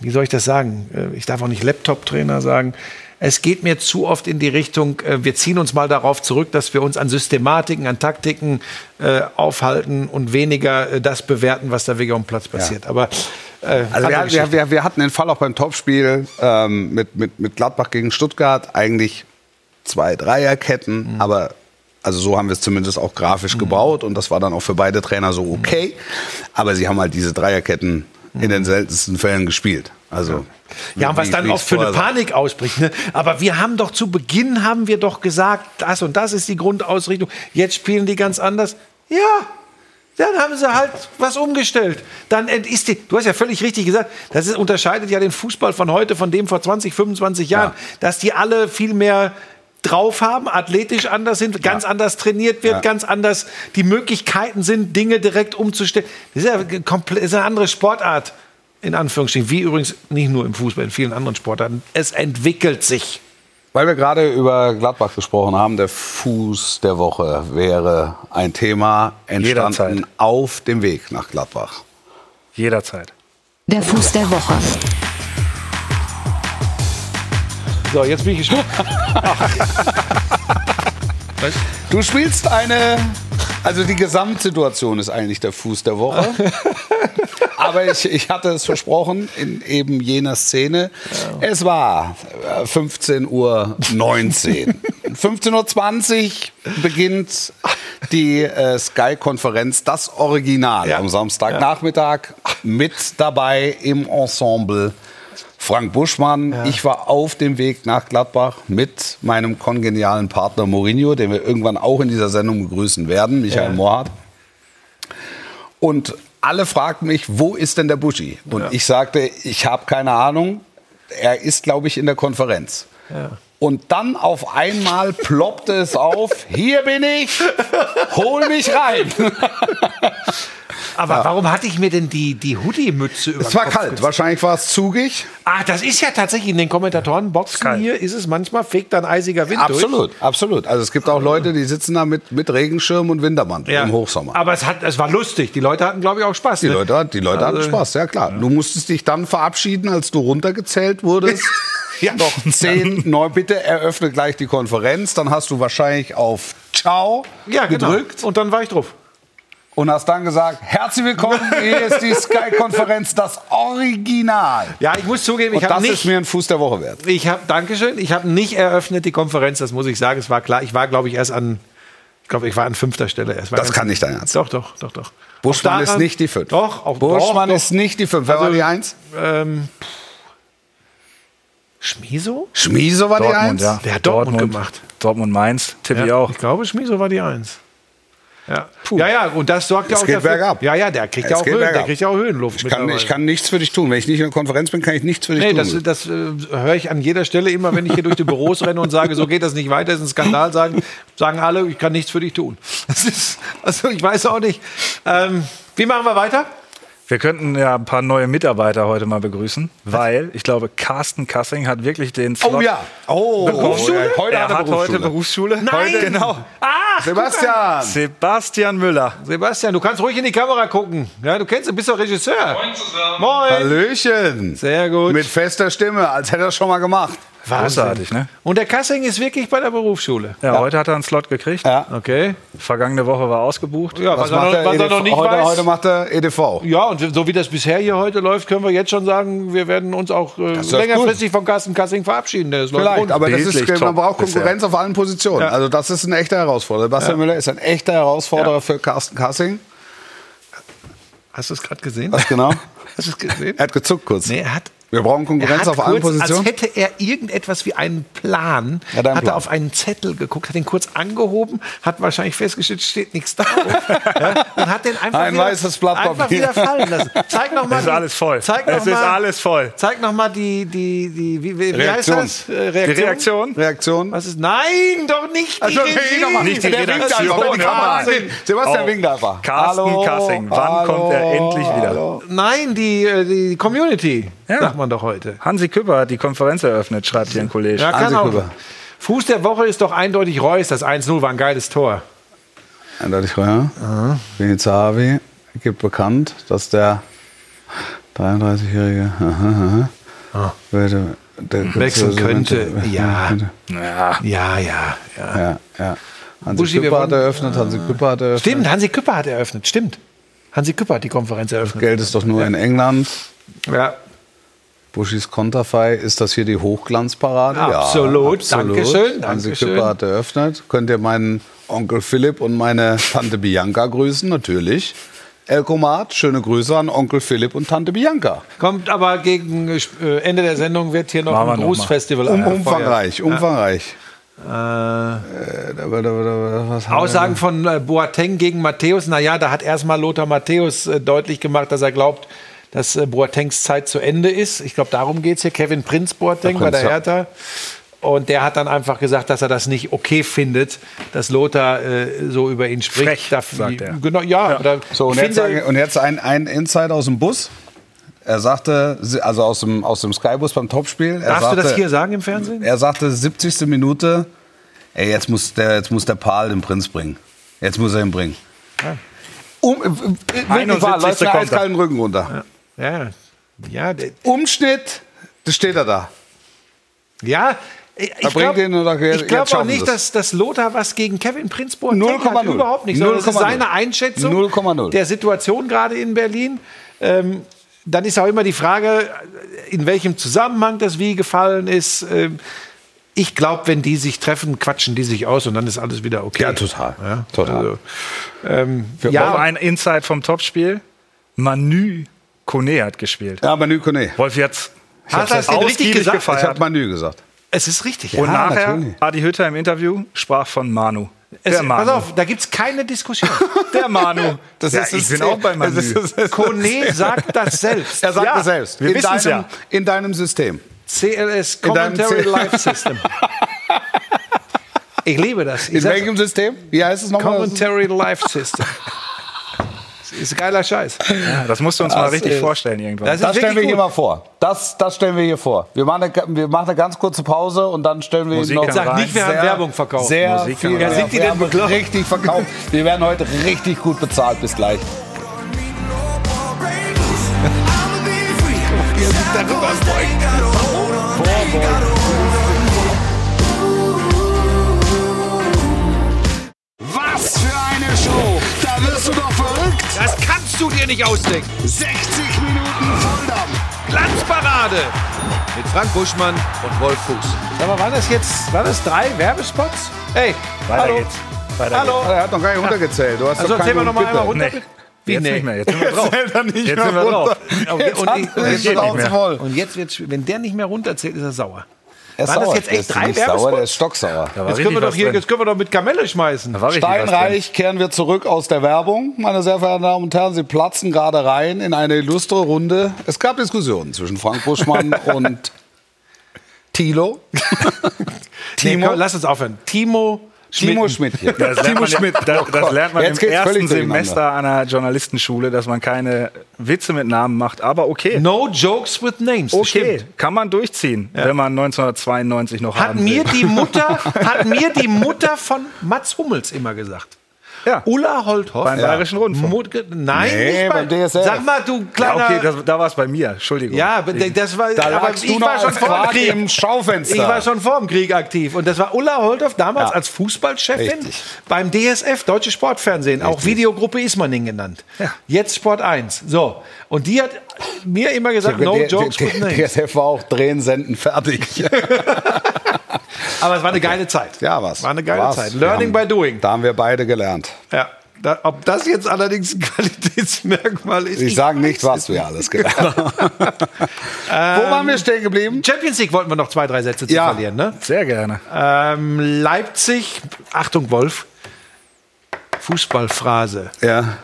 wie soll ich das sagen? Äh, Ich darf auch nicht Laptop-Trainer sagen. Es geht mir zu oft in die Richtung, äh, wir ziehen uns mal darauf zurück, dass wir uns an Systematiken, an Taktiken äh, aufhalten und weniger äh, das bewerten, was da wirklich auf dem Platz passiert. Aber äh, Also wir, wir, wir, wir hatten den Fall auch beim Topspiel ähm, mit, mit, mit Gladbach gegen Stuttgart eigentlich zwei Dreierketten, Mhm. aber also so haben wir es zumindest auch grafisch gebaut und das war dann auch für beide Trainer so okay. Aber sie haben halt diese Dreierketten in den seltensten Fällen gespielt. Also Mhm. Ja, und was dann oft es für eine. Panik ausbricht. Ne? Aber wir haben doch zu Beginn, haben wir doch gesagt, das und das ist die Grundausrichtung. Jetzt spielen die ganz anders. Ja, dann haben sie halt was umgestellt. Dann ist die, du hast ja völlig richtig gesagt, das ist, unterscheidet ja den Fußball von heute von dem vor 20, 25 Jahren, dass die alle viel mehr drauf haben, athletisch anders sind, ganz anders trainiert wird, Ja. ganz anders die Möglichkeiten sind, Dinge direkt umzustellen. Das ist ja komplett, ist eine andere Sportart, in Anführungsstrichen, wie übrigens nicht nur im Fußball, in vielen anderen Sportarten. Es entwickelt sich. Weil wir gerade über Gladbach gesprochen haben, der Fuß der Woche wäre ein Thema entstanden Jederzeit. auf dem Weg nach Gladbach. Jederzeit. Der Fuß der Woche. So, jetzt bin ich gespannt. Du spielst eine, also die Gesamtsituation ist eigentlich der Fuß der Woche. Aber ich, ich hatte es versprochen in eben jener Szene. Es war äh, 15.19 Uhr. 15.20 Uhr beginnt die äh, Sky-Konferenz, das Original Ja. am Samstagnachmittag. Mit dabei im Ensemble Frank Buschmann. Ich war auf dem Weg nach Gladbach mit meinem kongenialen Partner Mourinho, den wir irgendwann auch in dieser Sendung begrüßen werden, Michael Ja. Mohrhardt. Und alle fragten mich, wo ist denn der Buschi? Und ich sagte, ich habe keine Ahnung. Er ist, glaube ich, in der Konferenz. Und dann auf einmal ploppte es auf, hier bin ich, hol mich rein. Aber warum hatte ich mir denn die, die Hoodie-Mütze über Es war Kopf kalt, gezogen? wahrscheinlich war es zugig. Ah, das ist ja tatsächlich in den Kommentatorenboxen hier, ist es manchmal, fegt dann eisiger Wind durch. Absolut, absolut. Also es gibt auch Leute, die sitzen da mit, mit Regenschirm und Wintermantel Ja. im Hochsommer. Aber es, hat, es war lustig. Die Leute hatten, glaube ich, auch Spaß. Die ne? Leute, die Leute hatten Also- Spaß, ja klar. Du musstest dich dann verabschieden, als du runtergezählt wurdest. Ja. Noch zehn, neun, bitte eröffne gleich die Konferenz. Dann hast du wahrscheinlich auf Ciao ja, genau. gedrückt Und dann war ich drauf. und hast dann gesagt, herzlich willkommen, hier ist die Sky-Konferenz, das Original. Ja, ich muss zugeben, ich habe das ist nicht... mir ein Fuß der Woche wert. Ich habe, Dankeschön, ich habe nicht eröffnet die Konferenz, das muss ich sagen, es war klar. Ich war, glaube ich, erst an, ich glaube, ich war an fünfter Stelle. War Das ganz- kann nicht dein Ernst. Doch, doch, doch, doch. Buschmann Auch ist daran- nicht die Fünf. Doch, auch Buschmann doch, ist nicht die Fünf. Wer war Also- die Eins? doch. Ähm, Schmiso? Schmieso war die Dortmund, Eins? ja. Der hat Dortmund gemacht. Dortmund Mainz, tippe ich Ja, auch. Ich glaube, Schmiso war die Eins. Ja. ja, ja, und das sorgt ja Es auch geht dafür. bergab. Ja, ja, der kriegt ja auch Höhen, der kriegt ja auch Höhenluft. Ich kann, ich kann nichts für dich tun. Wenn ich nicht in der Konferenz bin, kann ich nichts für dich Nee, tun. das, das äh, höre ich an jeder Stelle immer, wenn ich hier durch die Büros renne und sage, so geht das nicht weiter, ist ein Skandal, sagen, sagen alle, ich kann nichts für dich tun. Das ist, also ich weiß auch nicht. Ähm, wie machen wir weiter? Wir könnten ja ein paar neue Mitarbeiter heute mal begrüßen, weil ich glaube, Carsten Kassing hat wirklich den Slot. oh ja. Oh, Berufsschule? Heute er hat er hat heute Berufsschule. Nein! Heute, genau. Ach, Sebastian. Sebastian Müller. Sebastian, du kannst ruhig in die Kamera gucken. Ja, du kennst, du bist doch Regisseur. Moin zusammen. Moin. Hallöchen. Sehr gut. Mit fester Stimme, als hätte er es schon mal gemacht. Großartig, ne? Und der Kassing ist wirklich bei der Berufsschule. Ja, heute hat er einen Slot gekriegt. Ja. Okay. Vergangene Woche war ausgebucht. Ja, was, Was er macht noch, was er noch nicht heute, weiß. heute macht er E EDV. Ja, und so wie das bisher hier heute läuft, können wir jetzt schon sagen, wir werden uns auch äh, ist längerfristig von Carsten Kassing verabschieden. Der ist Vielleicht, rund. aber das ist, Bildlich man top braucht Konkurrenz auf allen Positionen. Ja. Also das ist eine echte Herausforderung. Sebastian Müller ist ein echter Herausforderer für Carsten Kassing. Hast du es gerade gesehen? Was genau? Hast du es gesehen? Er hat gezuckt kurz. Nee, er hat. Wir brauchen Er Konkurrenz hat auf allen kurz, Positionen. Als hätte er irgendetwas wie einen Plan, Ja, hat Plan. er auf einen Zettel geguckt, hat den kurz angehoben, hat wahrscheinlich festgestellt, steht nichts drauf. ja, und hat den einfach, Ein wieder, weißes Blatt einfach Papier. wieder fallen lassen. Zeig noch mal. Es ist die- alles voll. Zeig noch Es ist mal, alles voll. Zeig noch mal die, die, die wie, wie, wie heißt Reaktion. das? Äh, Die Reaktion? Reaktion. Was ist? Nein, doch nicht die Also, Regie. nochmal. Nicht die Der Redaktion, angeht. Sebastian Oh. einfach. Carsten Hallo, Kassing, wann hallo, kommt er endlich wieder? hallo. Nein, die, äh, die Community, Ja. sagt man doch heute. Hansi Küpper hat die Konferenz eröffnet, schreibt hier ein Kollege. Ja, Hansi. Küpper. Fuß der Woche ist doch eindeutig Reus. Das 1-0 war ein geiles Tor. Eindeutig, ja. Vinizavi gibt bekannt, dass der 33-Jährige. Aha, aha. Warte, der- Wechseln könnte, ja. Ja. Ja, ja, ja. Ja, ja. Hansi Buschi, Küpper hat eröffnet, Hansi Küpper hat eröffnet. Stimmt, Hansi Küpper hat eröffnet, stimmt. Hansi Küpper hat die Konferenz eröffnet. Geld ist doch nur in England. Ja, Buschis Konterfei, ist das hier die Hochglanzparade? Absolut. Dankeschön, Hansi Dankeschön. Küpper hat eröffnet. Könnt ihr meinen Onkel Philipp und meine Tante Bianca grüßen? Natürlich. Elkomat, schöne Grüße an Onkel Philipp und Tante Bianca. kommt aber gegen äh, Ende der Sendung wird hier noch Machen ein noch Grußfestival Um, angefeuert. umfangreich, umfangreich. Äh, Äh, da- da- da- da- was haben wir Aussagen von äh, Boateng gegen Matthäus. Naja, da hat erstmal Lothar Matthäus äh, deutlich gemacht, dass er glaubt, dass äh, Boatengs Zeit zu Ende ist. Ich glaube, darum geht es hier. Kevin Prinz Boateng bei Prinz, der ja. Hertha. Und der hat dann einfach gesagt, dass er das nicht okay findet, dass Lothar äh, so über ihn spricht. Frech, Dafür- sagt er. Genau, ja. Oder So, und jetzt, und jetzt ein, ein Insight aus dem Bus. Er sagte, also aus dem, aus dem Skybus beim Topspiel. Er Darfst sagte, du das hier sagen im Fernsehen? Er sagte, 70. Minute, ey, jetzt muss der, jetzt muss der Pal den Prinz bringen. Jetzt muss er ihn bringen. Um, äh, äh, wirklich 71. wahr, läuft mir kommt er. eiskalten Rücken runter. Ja, ja, der- Umschnitt, da steht er da. ja. Ich, ich glaube auch schaffen nicht, dass, dass Lothar was gegen Kevin Prinz Boateng 0,0. hat. Überhaupt nicht. Sondern das ist 0,0. seine Einschätzung 0,0. der Situation gerade in Berlin. Ähm, dann ist auch immer die Frage, in welchem Zusammenhang das wie gefallen ist. Ähm, ich glaube, wenn die sich treffen, quatschen die sich aus und dann ist alles wieder okay. Ja, total. Ja, Total. Also, ähm, Ja. ja, ein Insight vom Topspiel. Manu Kone hat gespielt. Ja, Manu Kone. Wolf jetzt Hat es denn richtig gesagt? Ich habe gefeiert. Manu gesagt. es ist richtig. Und ja. nachher, natürlich. Adi Hütter im Interview sprach von Manu. Es, Der Manu. pass auf, da gibt es keine Diskussion. Der Manu. Das ja, ist ich das bin auch bei Manu. Das ist das- Kone sagt das selbst. Er sagt Ja, es selbst. wir in deinem, ja. In deinem System. CLS In deinem Commentary Live System. Ich liebe das. Ich In welchem System? Wie heißt es nochmal? Commentary Live System. Das ist geiler Scheiß. Ja, das musst du uns mal Das richtig ist- vorstellen irgendwann. Das Das stellen wir wirklich hier gut. mal vor. Das, das stellen wir hier vor. Wir machen, eine, wir machen eine ganz kurze Pause und dann stellen wir Musik noch Sag nicht, wir haben Werbung verkauft. Sehr Musik viel mehr. Sind die Wir denn haben bekloppt? richtig verkauft. Wir werden heute richtig gut bezahlt. Bis gleich. Was für eine Show! Da wirst du doch dir nicht ausdenken. 60 Minuten Volldampf! Glanzparade mit Frank Buschmann und Wolf Fuß. Mal, waren das jetzt waren das drei Werbespots? Hey, Weiter hallo. geht's. Weiter Hallo. Er hat noch gar nicht runtergezählt. Du hast Also doch erzähl mal noch mal Bitte. einmal runter. Nee. geht's. Wie, Jetzt nee. nicht mehr. Jetzt sind wir drauf. Zählt er nicht Jetzt mehr sind wir runter. Und, Jetzt und, er und, die jetzt, und jetzt wird's, wenn der nicht mehr runterzählt, ist er sauer. Er ist Waren das jetzt echt drei sauer, der Werbespots? ist stocksauer. Da war Jetzt können, wir doch hier, drin. jetzt können wir doch mit Kamelle schmeißen. War. Steinreich kehren wir zurück aus der Werbung. Meine sehr verehrten Damen und Herren, Sie platzen gerade rein in eine illustre Runde. Es gab Diskussionen zwischen Frank Buschmann und Thilo. Nee, Timo. komm, lass uns aufhören. Timo Timo Schmidt. Schmidt. Das lernt, man, ja- das, das lernt man Jetzt im ersten. Semester einer Journalistenschule, dass man keine Witze mit Namen macht. Aber okay. No jokes with names. Okay, stimmt. kann man durchziehen, wenn man 1992 noch Hat haben mir will. die Mutter, hat mir die Mutter von Mats Hummels immer gesagt. Ja. Ulla Holthoff. Beim Bayerischen Rundfunk. Mut, nein, Nee, nicht bei, beim DSF. Sag mal, du Ja, kleiner. okay, das, da war es bei mir. Entschuldigung. ja, das war, Da aber ich du war schon vor dem Krieg. im Schaufenster. Ich war schon vor dem Krieg aktiv. Und das war Ulla Holthoff damals Ja. als Fußballchefin Richtig. beim DSF, Deutsche Sportfernsehen, auch Videogruppe Ismaning genannt. Ja. Jetzt Sport 1. So. Und die hat mir immer gesagt, no der, jokes der, der, names. DSF war auch drehen, senden, fertig. Aber es war eine geile Zeit. Ja, was? War eine geile Was? Zeit. Learning haben- by doing. Da haben wir beide gelernt. Ja. Da, ob das jetzt allerdings ein Qualitätsmerkmal ist. Ich sage nicht, was es wir alles gelernt haben. Wo waren wir stehen geblieben? Champions League wollten wir noch zwei, drei Sätze zu Ja. verlieren. Ne? Sehr gerne. Ähm, Leipzig, Achtung Wolf, Fußballphrase, Ja.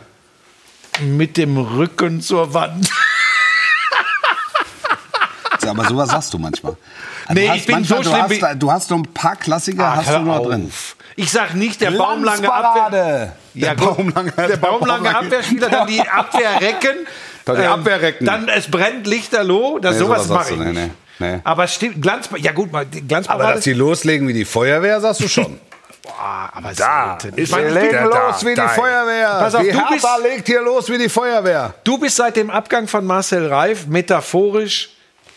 mit dem Rücken zur Wand. Aber sowas sagst du manchmal. Nee, du hast ich bin manchmal, so du schlimm hast, wie- Du hast so ein paar Klassiker hast du noch auf. drin. Ich sag nicht, der baumlange Abwehr. Ja, der. Baumlange, der baumlange Abwehrspieler, dann die Abwehrrecken. Dann die Abwehrrecken. Dann es brennt Lichterloh. Das, Nee, sowas sowas mache ich du, nicht. nee, nee, nee. Aber stimmt, Glanz, ja gut, mal, die Aber Glanzparade. dass die loslegen wie die Feuerwehr, sagst du schon. Boah, aber Da ist du- legen Legen Da, los wie die da. Feuerwehr. Pass auf, die du Hertha bist- legt hier los wie die Feuerwehr. Du bist seit dem Abgang von Marcel Reif metaphorisch,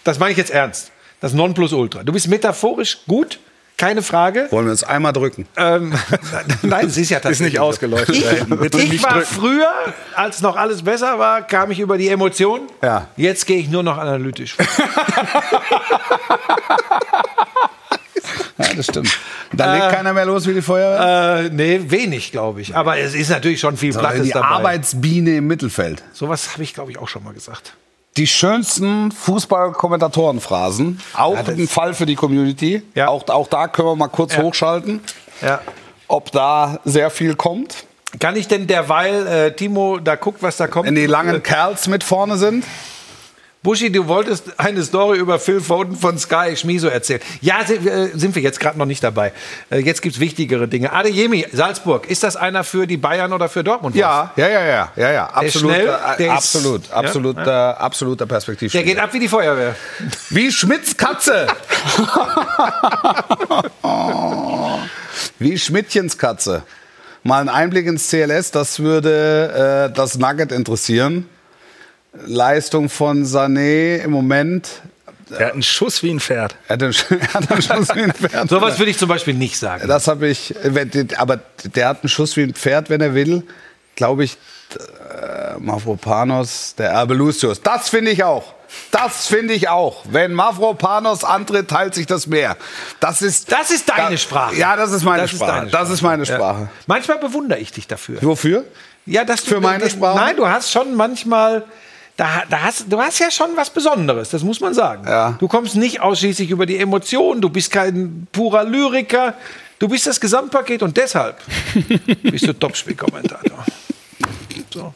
das meine ich jetzt ernst, das Nonplusultra. Du bist metaphorisch gut, keine Frage. Wollen wir uns einmal drücken? Ähm, nein, es ist ja tatsächlich nicht so. ausgeleuchtet Ich, ich nicht war früher, als noch alles besser war, kam ich über die Emotionen. Ja. Jetzt gehe ich nur noch analytisch. vor. Ja, das stimmt. Da legt keiner mehr los wie die Feuerwehr. äh, nee, wenig, glaube ich. Aber es ist natürlich schon viel Plattes die dabei. Arbeitsbiene im Mittelfeld. Sowas habe ich, glaube ich, auch schon mal gesagt. Die schönsten Fußball-Kommentatorenphrasen. Auch das- ein Fall für die Community. Ja. Auch, auch da können wir mal kurz Ja. hochschalten, Ja. ob da sehr viel kommt. Kann ich denn derweil, äh, Timo, da guckt, was da kommt? Wenn die langen Kerls mit vorne sind. Buschi, du wolltest eine Story über Phil Foden von Sky Schmiso erzählen. Ja, sind, äh, sind wir jetzt gerade noch nicht dabei. Äh, jetzt gibt es wichtigere Dinge. Adeyemi, Salzburg, ist das einer für die Bayern oder für Dortmund? Ja, ja, ja, ja, ja, ja. ist Absolut, schnell, äh, der ist- absolut, ja, absolut, Äh, absoluter Der Perspektivspieler. geht ab wie die Feuerwehr. Wie Schmidts Katze. Wie Schmidtchens Katze. Mal ein Einblick ins CLS, das würde äh, das Nugget interessieren. Leistung von Sané im Moment. Er hat einen Schuss wie ein Pferd. Er hat einen, er hat einen Schuss wie ein Pferd. Sowas würde ich zum Beispiel nicht sagen. Das habe ich, aber der hat einen Schuss wie ein Pferd, wenn er will. Glaube ich, äh, Mavropanos, der Erbe Lucius. Das finde ich auch. Das finde ich auch. Wenn Mavropanos antritt, teilt sich das Meer. Das ist, Das ist deine da- Sprache. Ja, das ist meine Das ist Sprache. das ist meine Ja. Sprache. Manchmal bewundere ich dich dafür. Wofür? Ja, dass du, Für meine Sprache? Nein, du hast schon manchmal. Da, da hast, du hast ja schon was Besonderes, das muss man sagen. Ja. Du kommst nicht ausschließlich über die Emotionen, du bist kein purer Lyriker, du bist das Gesamtpaket und deshalb bist du Topspielkommentator. So.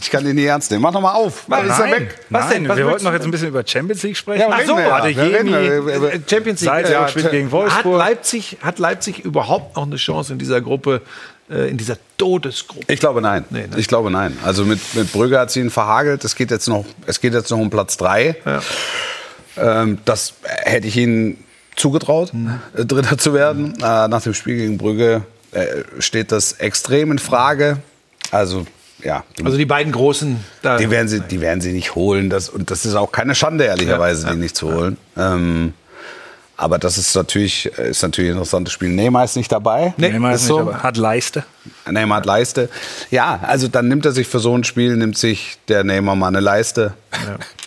Ich kann ihn nie ernst nehmen. Mach doch mal auf. Was? ist er Nein. weg? Was Nein, denn? Was wir wollten noch jetzt ein bisschen über Champions League sprechen. Ja, Ach so, ja. Adeyemi, Wir reden ja. Äh, Champions League. Spielt gegen Hat Wolfsburg. Leipzig, hat Leipzig überhaupt noch eine Chance in dieser Gruppe, äh, in dieser Todesgruppe? Ich glaube nein. Nee, ne? Ich glaube nein. Also mit, mit Brügge hat sie ihn verhagelt. Es geht jetzt noch, es geht jetzt noch um Platz drei. Ja. Ähm, das hätte ich ihnen zugetraut, äh, Dritter zu werden. Äh, nach dem Spiel gegen Brügge äh, steht das extrem in Frage. Also ja, die, Also die beiden großen. Da, die werden sie, die werden sie nicht holen. Das, und das ist auch keine Schande ehrlicherweise, die nicht zu holen. Ähm, aber das ist natürlich, ist natürlich ein interessantes Spiel. Neymar ist nicht dabei. Nee, Neymar ist ist nicht, so. aber hat Leiste. Neymar hat Leiste. Ja, also dann nimmt er sich für so ein Spiel, nimmt sich der Neymar mal eine Leiste.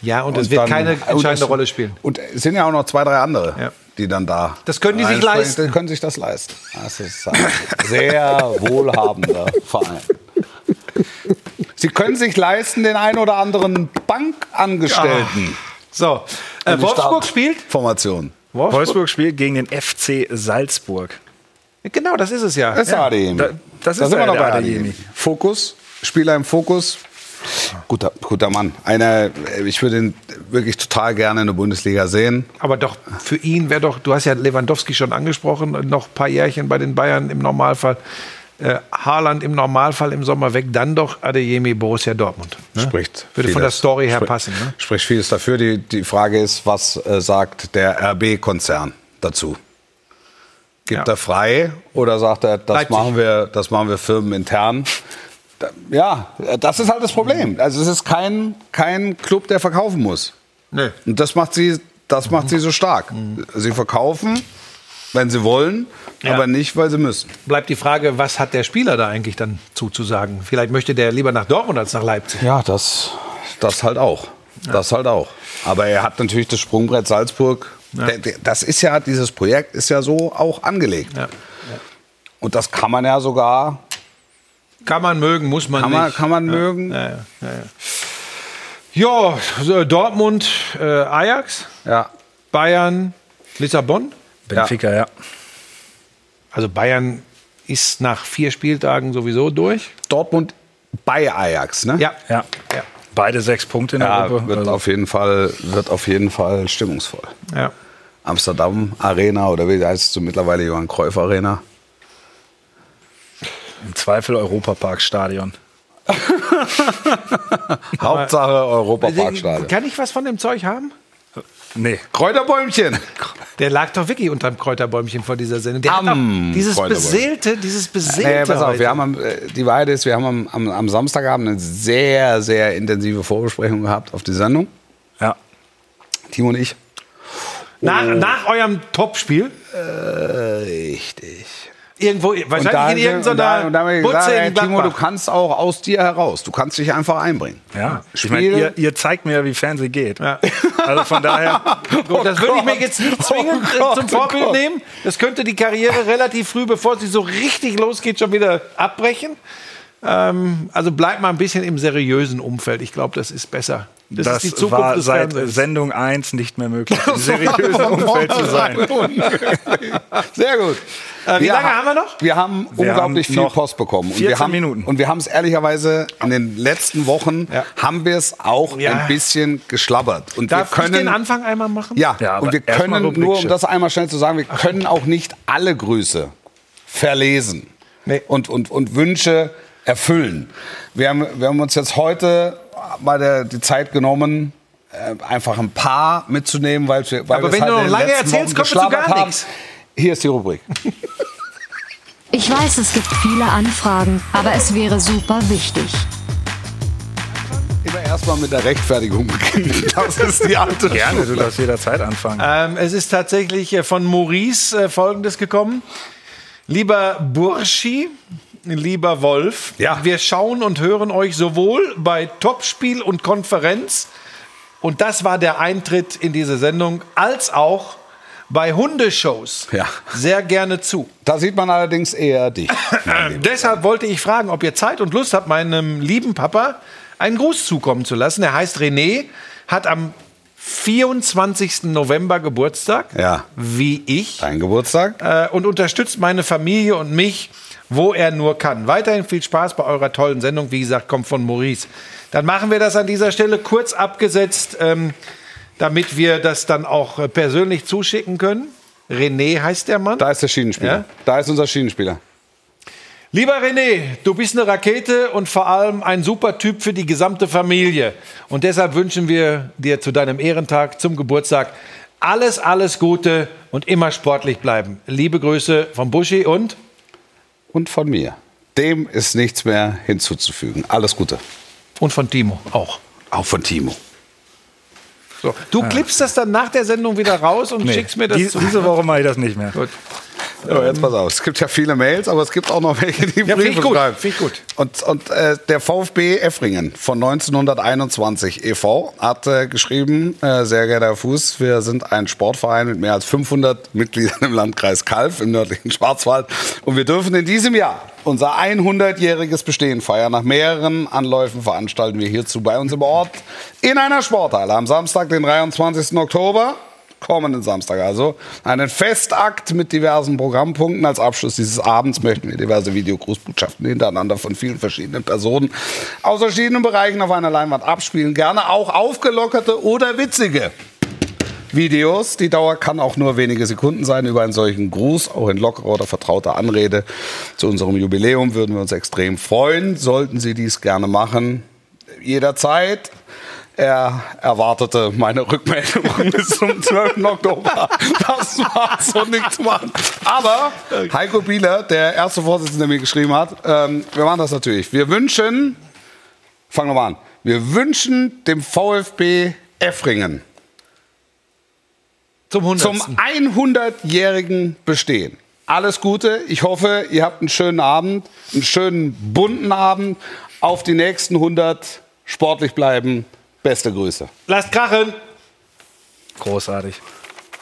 Ja, und es wird dann- keine und entscheidende es- Rolle spielen. Und es sind ja auch noch zwei, drei andere, Ja. die dann da. Das können die sich leisten. Die können sich das leisten. Das ist ein sehr wohlhabender Verein. Sie können sich leisten, den ein oder anderen Bankangestellten. So, äh, in die Wolfsburg spielt. Formation. Wolfsburg. Wolfsburg spielt gegen den FC Salzburg. Genau, das ist es ja. Das ist ja. Adeyemi. da- das Da ist sind wir noch bei. Adeyemi. Fokus, Spieler im Fokus. Guter, guter Mann. Einer, ich würde ihn wirklich total gerne in der Bundesliga sehen. Aber doch, für ihn wäre doch, du hast ja Lewandowski schon angesprochen, noch ein paar Jährchen bei den Bayern im Normalfall. Äh, Haaland im Normalfall im Sommer weg, dann doch Adeyemi Borussia Dortmund. Ne? Spricht. Würde vieles. von der Story her Sprich- passen. Ne? Spricht vieles dafür. Die, die Frage ist, was äh, sagt der RB-Konzern dazu? Gibt Ja. er frei oder sagt er, das Leipzig. machen wir, das machen wir firmenintern? Ja, das ist halt das Problem. Also es ist kein, kein Club, der verkaufen muss. Nö. Und das macht sie, das macht sie so stark. Sie verkaufen, wenn sie wollen, Ja. aber nicht, weil sie müssen. Bleibt die Frage, was hat der Spieler da eigentlich dann zuzusagen? Vielleicht möchte der lieber nach Dortmund als nach Leipzig. Ja, das, das halt auch. Das halt auch. Aber er hat natürlich das Sprungbrett Salzburg. Der, das ist ja, dieses Projekt ist ja so auch angelegt. Ja. Und das kann man ja sogar, Kann man mögen, muss man kann man, nicht. kann man mögen. Ja, ja, ja, ja. ja so Dortmund, äh, Ajax, Ja. Bayern, Lissabon. Benfica, ja. Also Bayern ist nach vier Spieltagen sowieso durch. Dortmund bei Ajax, ne? Ja. ja. Ja. Beide sechs Punkte in der Ja, Gruppe. wird, Also auf jeden Fall, wird auf jeden Fall stimmungsvoll. ja. Amsterdam Arena oder wie heißt es so mittlerweile Johann Cruyff Arena? Im Zweifel Europaparkstadion. Hauptsache Europaparkstadion. Kann ich was von dem Zeug haben? Nee. Kräuterbäumchen. Der lag doch wirklich unterm Kräuterbäumchen vor dieser Sendung. Der Am dieses beseelte, dieses beseelte. Nee, pass auf, heute. wir haben am, äh, die Wahrheit ist, wir haben am, am, am Samstagabend eine sehr, sehr intensive Vorbesprechung gehabt auf die Sendung. Ja. Timo und ich. nach, nach eurem Topspiel Richtig. Irgendwo, Und da, wahrscheinlich in und da, und irgendeiner da haben wir gesagt, in Timo, du kannst auch aus dir heraus. Du kannst dich einfach einbringen. Ja. Ich meine, ihr, ihr zeigt mir, wie Fernsehen geht. Ja. Also von daher. Gut, das würde ich mir jetzt nicht zwingend Oh Gott, zum oh Vorbild Gott. nehmen. Das könnte die Karriere relativ früh, bevor sie so richtig losgeht, schon wieder abbrechen. Ähm, also bleibt mal ein bisschen im seriösen Umfeld. Ich glaube, das ist besser. Das, Das, ist die Zukunft war des seit Fernsehens. Sendung 1 nicht mehr möglich, im seriösen Umfeld zu sein. Sehr gut. Äh, wie lange ha- haben wir noch? Wir haben Wir unglaublich haben viel Post bekommen. Und 14 wir haben, Minuten. Und wir haben es ehrlicherweise in den letzten Wochen, Ja. haben wir es auch Ja. ein bisschen geschlabbert. Und Darf wir können, ich den Anfang einmal machen? Ja, Ja, und wir können, nur um das einmal schnell zu sagen, wir können auch nicht alle Grüße verlesen Nee. und, und, und Wünsche erfüllen. Wir haben, wir haben uns jetzt heute mal der, die Zeit genommen, äh, einfach ein paar mitzunehmen, weil wir, weil Aber wir wenn halt du in noch den lange letzten erzählst, Wochen kommt zu gar nichts. Hier ist die Rubrik. Ich weiß, es gibt viele Anfragen, aber es wäre super wichtig. Immer erstmal mit der Rechtfertigung beginnen. Das ist die alte Gerne, du darfst jederzeit anfangen. Ähm, es ist tatsächlich äh, von Maurice äh, Folgendes gekommen. Lieber Burschi, lieber Wolf, Ja. wir schauen und hören euch sowohl bei Topspiel und Konferenz, und das war der Eintritt in diese Sendung, als auch bei Hundeshows Ja. sehr gerne zu. Da sieht man allerdings eher dich. Deshalb wollte ich fragen, ob ihr Zeit und Lust habt, meinem lieben Papa einen Gruß zukommen zu lassen. Er heißt René, hat am 24. November Geburtstag, Ja. wie ich, Dein Geburtstag? äh, und unterstützt meine Familie und mich, wo er nur kann. Weiterhin viel Spaß bei eurer tollen Sendung. Wie gesagt, kommt von Maurice. Dann machen wir das an dieser Stelle kurz abgesetzt, ähm, damit wir das dann auch äh, persönlich zuschicken können. René heißt der Mann. Da ist der Schienenspieler. Ja? Da ist unser Schienenspieler. Lieber René, du bist eine Rakete und vor allem ein super Typ für die gesamte Familie. Und deshalb wünschen wir dir zu deinem Ehrentag, zum Geburtstag, alles, alles Gute und immer sportlich bleiben. Liebe Grüße von Buschi und Und von mir. Dem ist nichts mehr hinzuzufügen. Alles Gute. und von Timo auch. Auch von Timo. So. Du klippst das dann nach der Sendung wieder raus und schickst mir das Die, zu. diese Woche mache ich das nicht mehr. Gut. So, jetzt pass auf. Es gibt ja viele Mails, aber es gibt auch noch welche, die Ja, Briefe gut, schreiben. finde ich gut. Und, und äh, der VfB Effringen von 1921 e.V. hat äh, geschrieben, äh, sehr geehrter Herr Fuß, wir sind ein Sportverein mit mehr als 500 Mitgliedern im Landkreis Kalf im nördlichen Schwarzwald und wir dürfen in diesem Jahr unser 100-jähriges Bestehen feiern. Nach mehreren Anläufen veranstalten wir hierzu bei uns im Ort in einer Sporthalle am Samstag, den 23. Oktober kommenden Samstag also einen Festakt mit diversen Programmpunkten. Als Abschluss dieses Abends möchten wir diverse Videogrußbotschaften hintereinander von vielen verschiedenen Personen aus verschiedenen Bereichen auf einer Leinwand abspielen. Gerne auch aufgelockerte oder witzige Videos. Die Dauer kann auch nur wenige Sekunden sein. Über einen solchen Gruß, auch in lockerer oder vertrauter Anrede zu unserem Jubiläum würden wir uns extrem freuen. Sollten Sie dies gerne machen, jederzeit. Er erwartete meine Rückmeldung bis zum 12. Oktober. Das war so nicht zu machen. Aber Heiko Bieler, der erste Vorsitzende, der mir geschrieben hat, ähm, wir machen das natürlich. Wir wünschen, fangen wir mal an, wir wünschen dem VfB Effringen Zum 100. zum 100-jährigen Bestehen. Alles Gute. Ich hoffe, ihr habt einen schönen Abend, einen schönen bunten Abend. Auf die nächsten 100 sportlich bleiben. Beste Grüße. Lasst krachen. Großartig.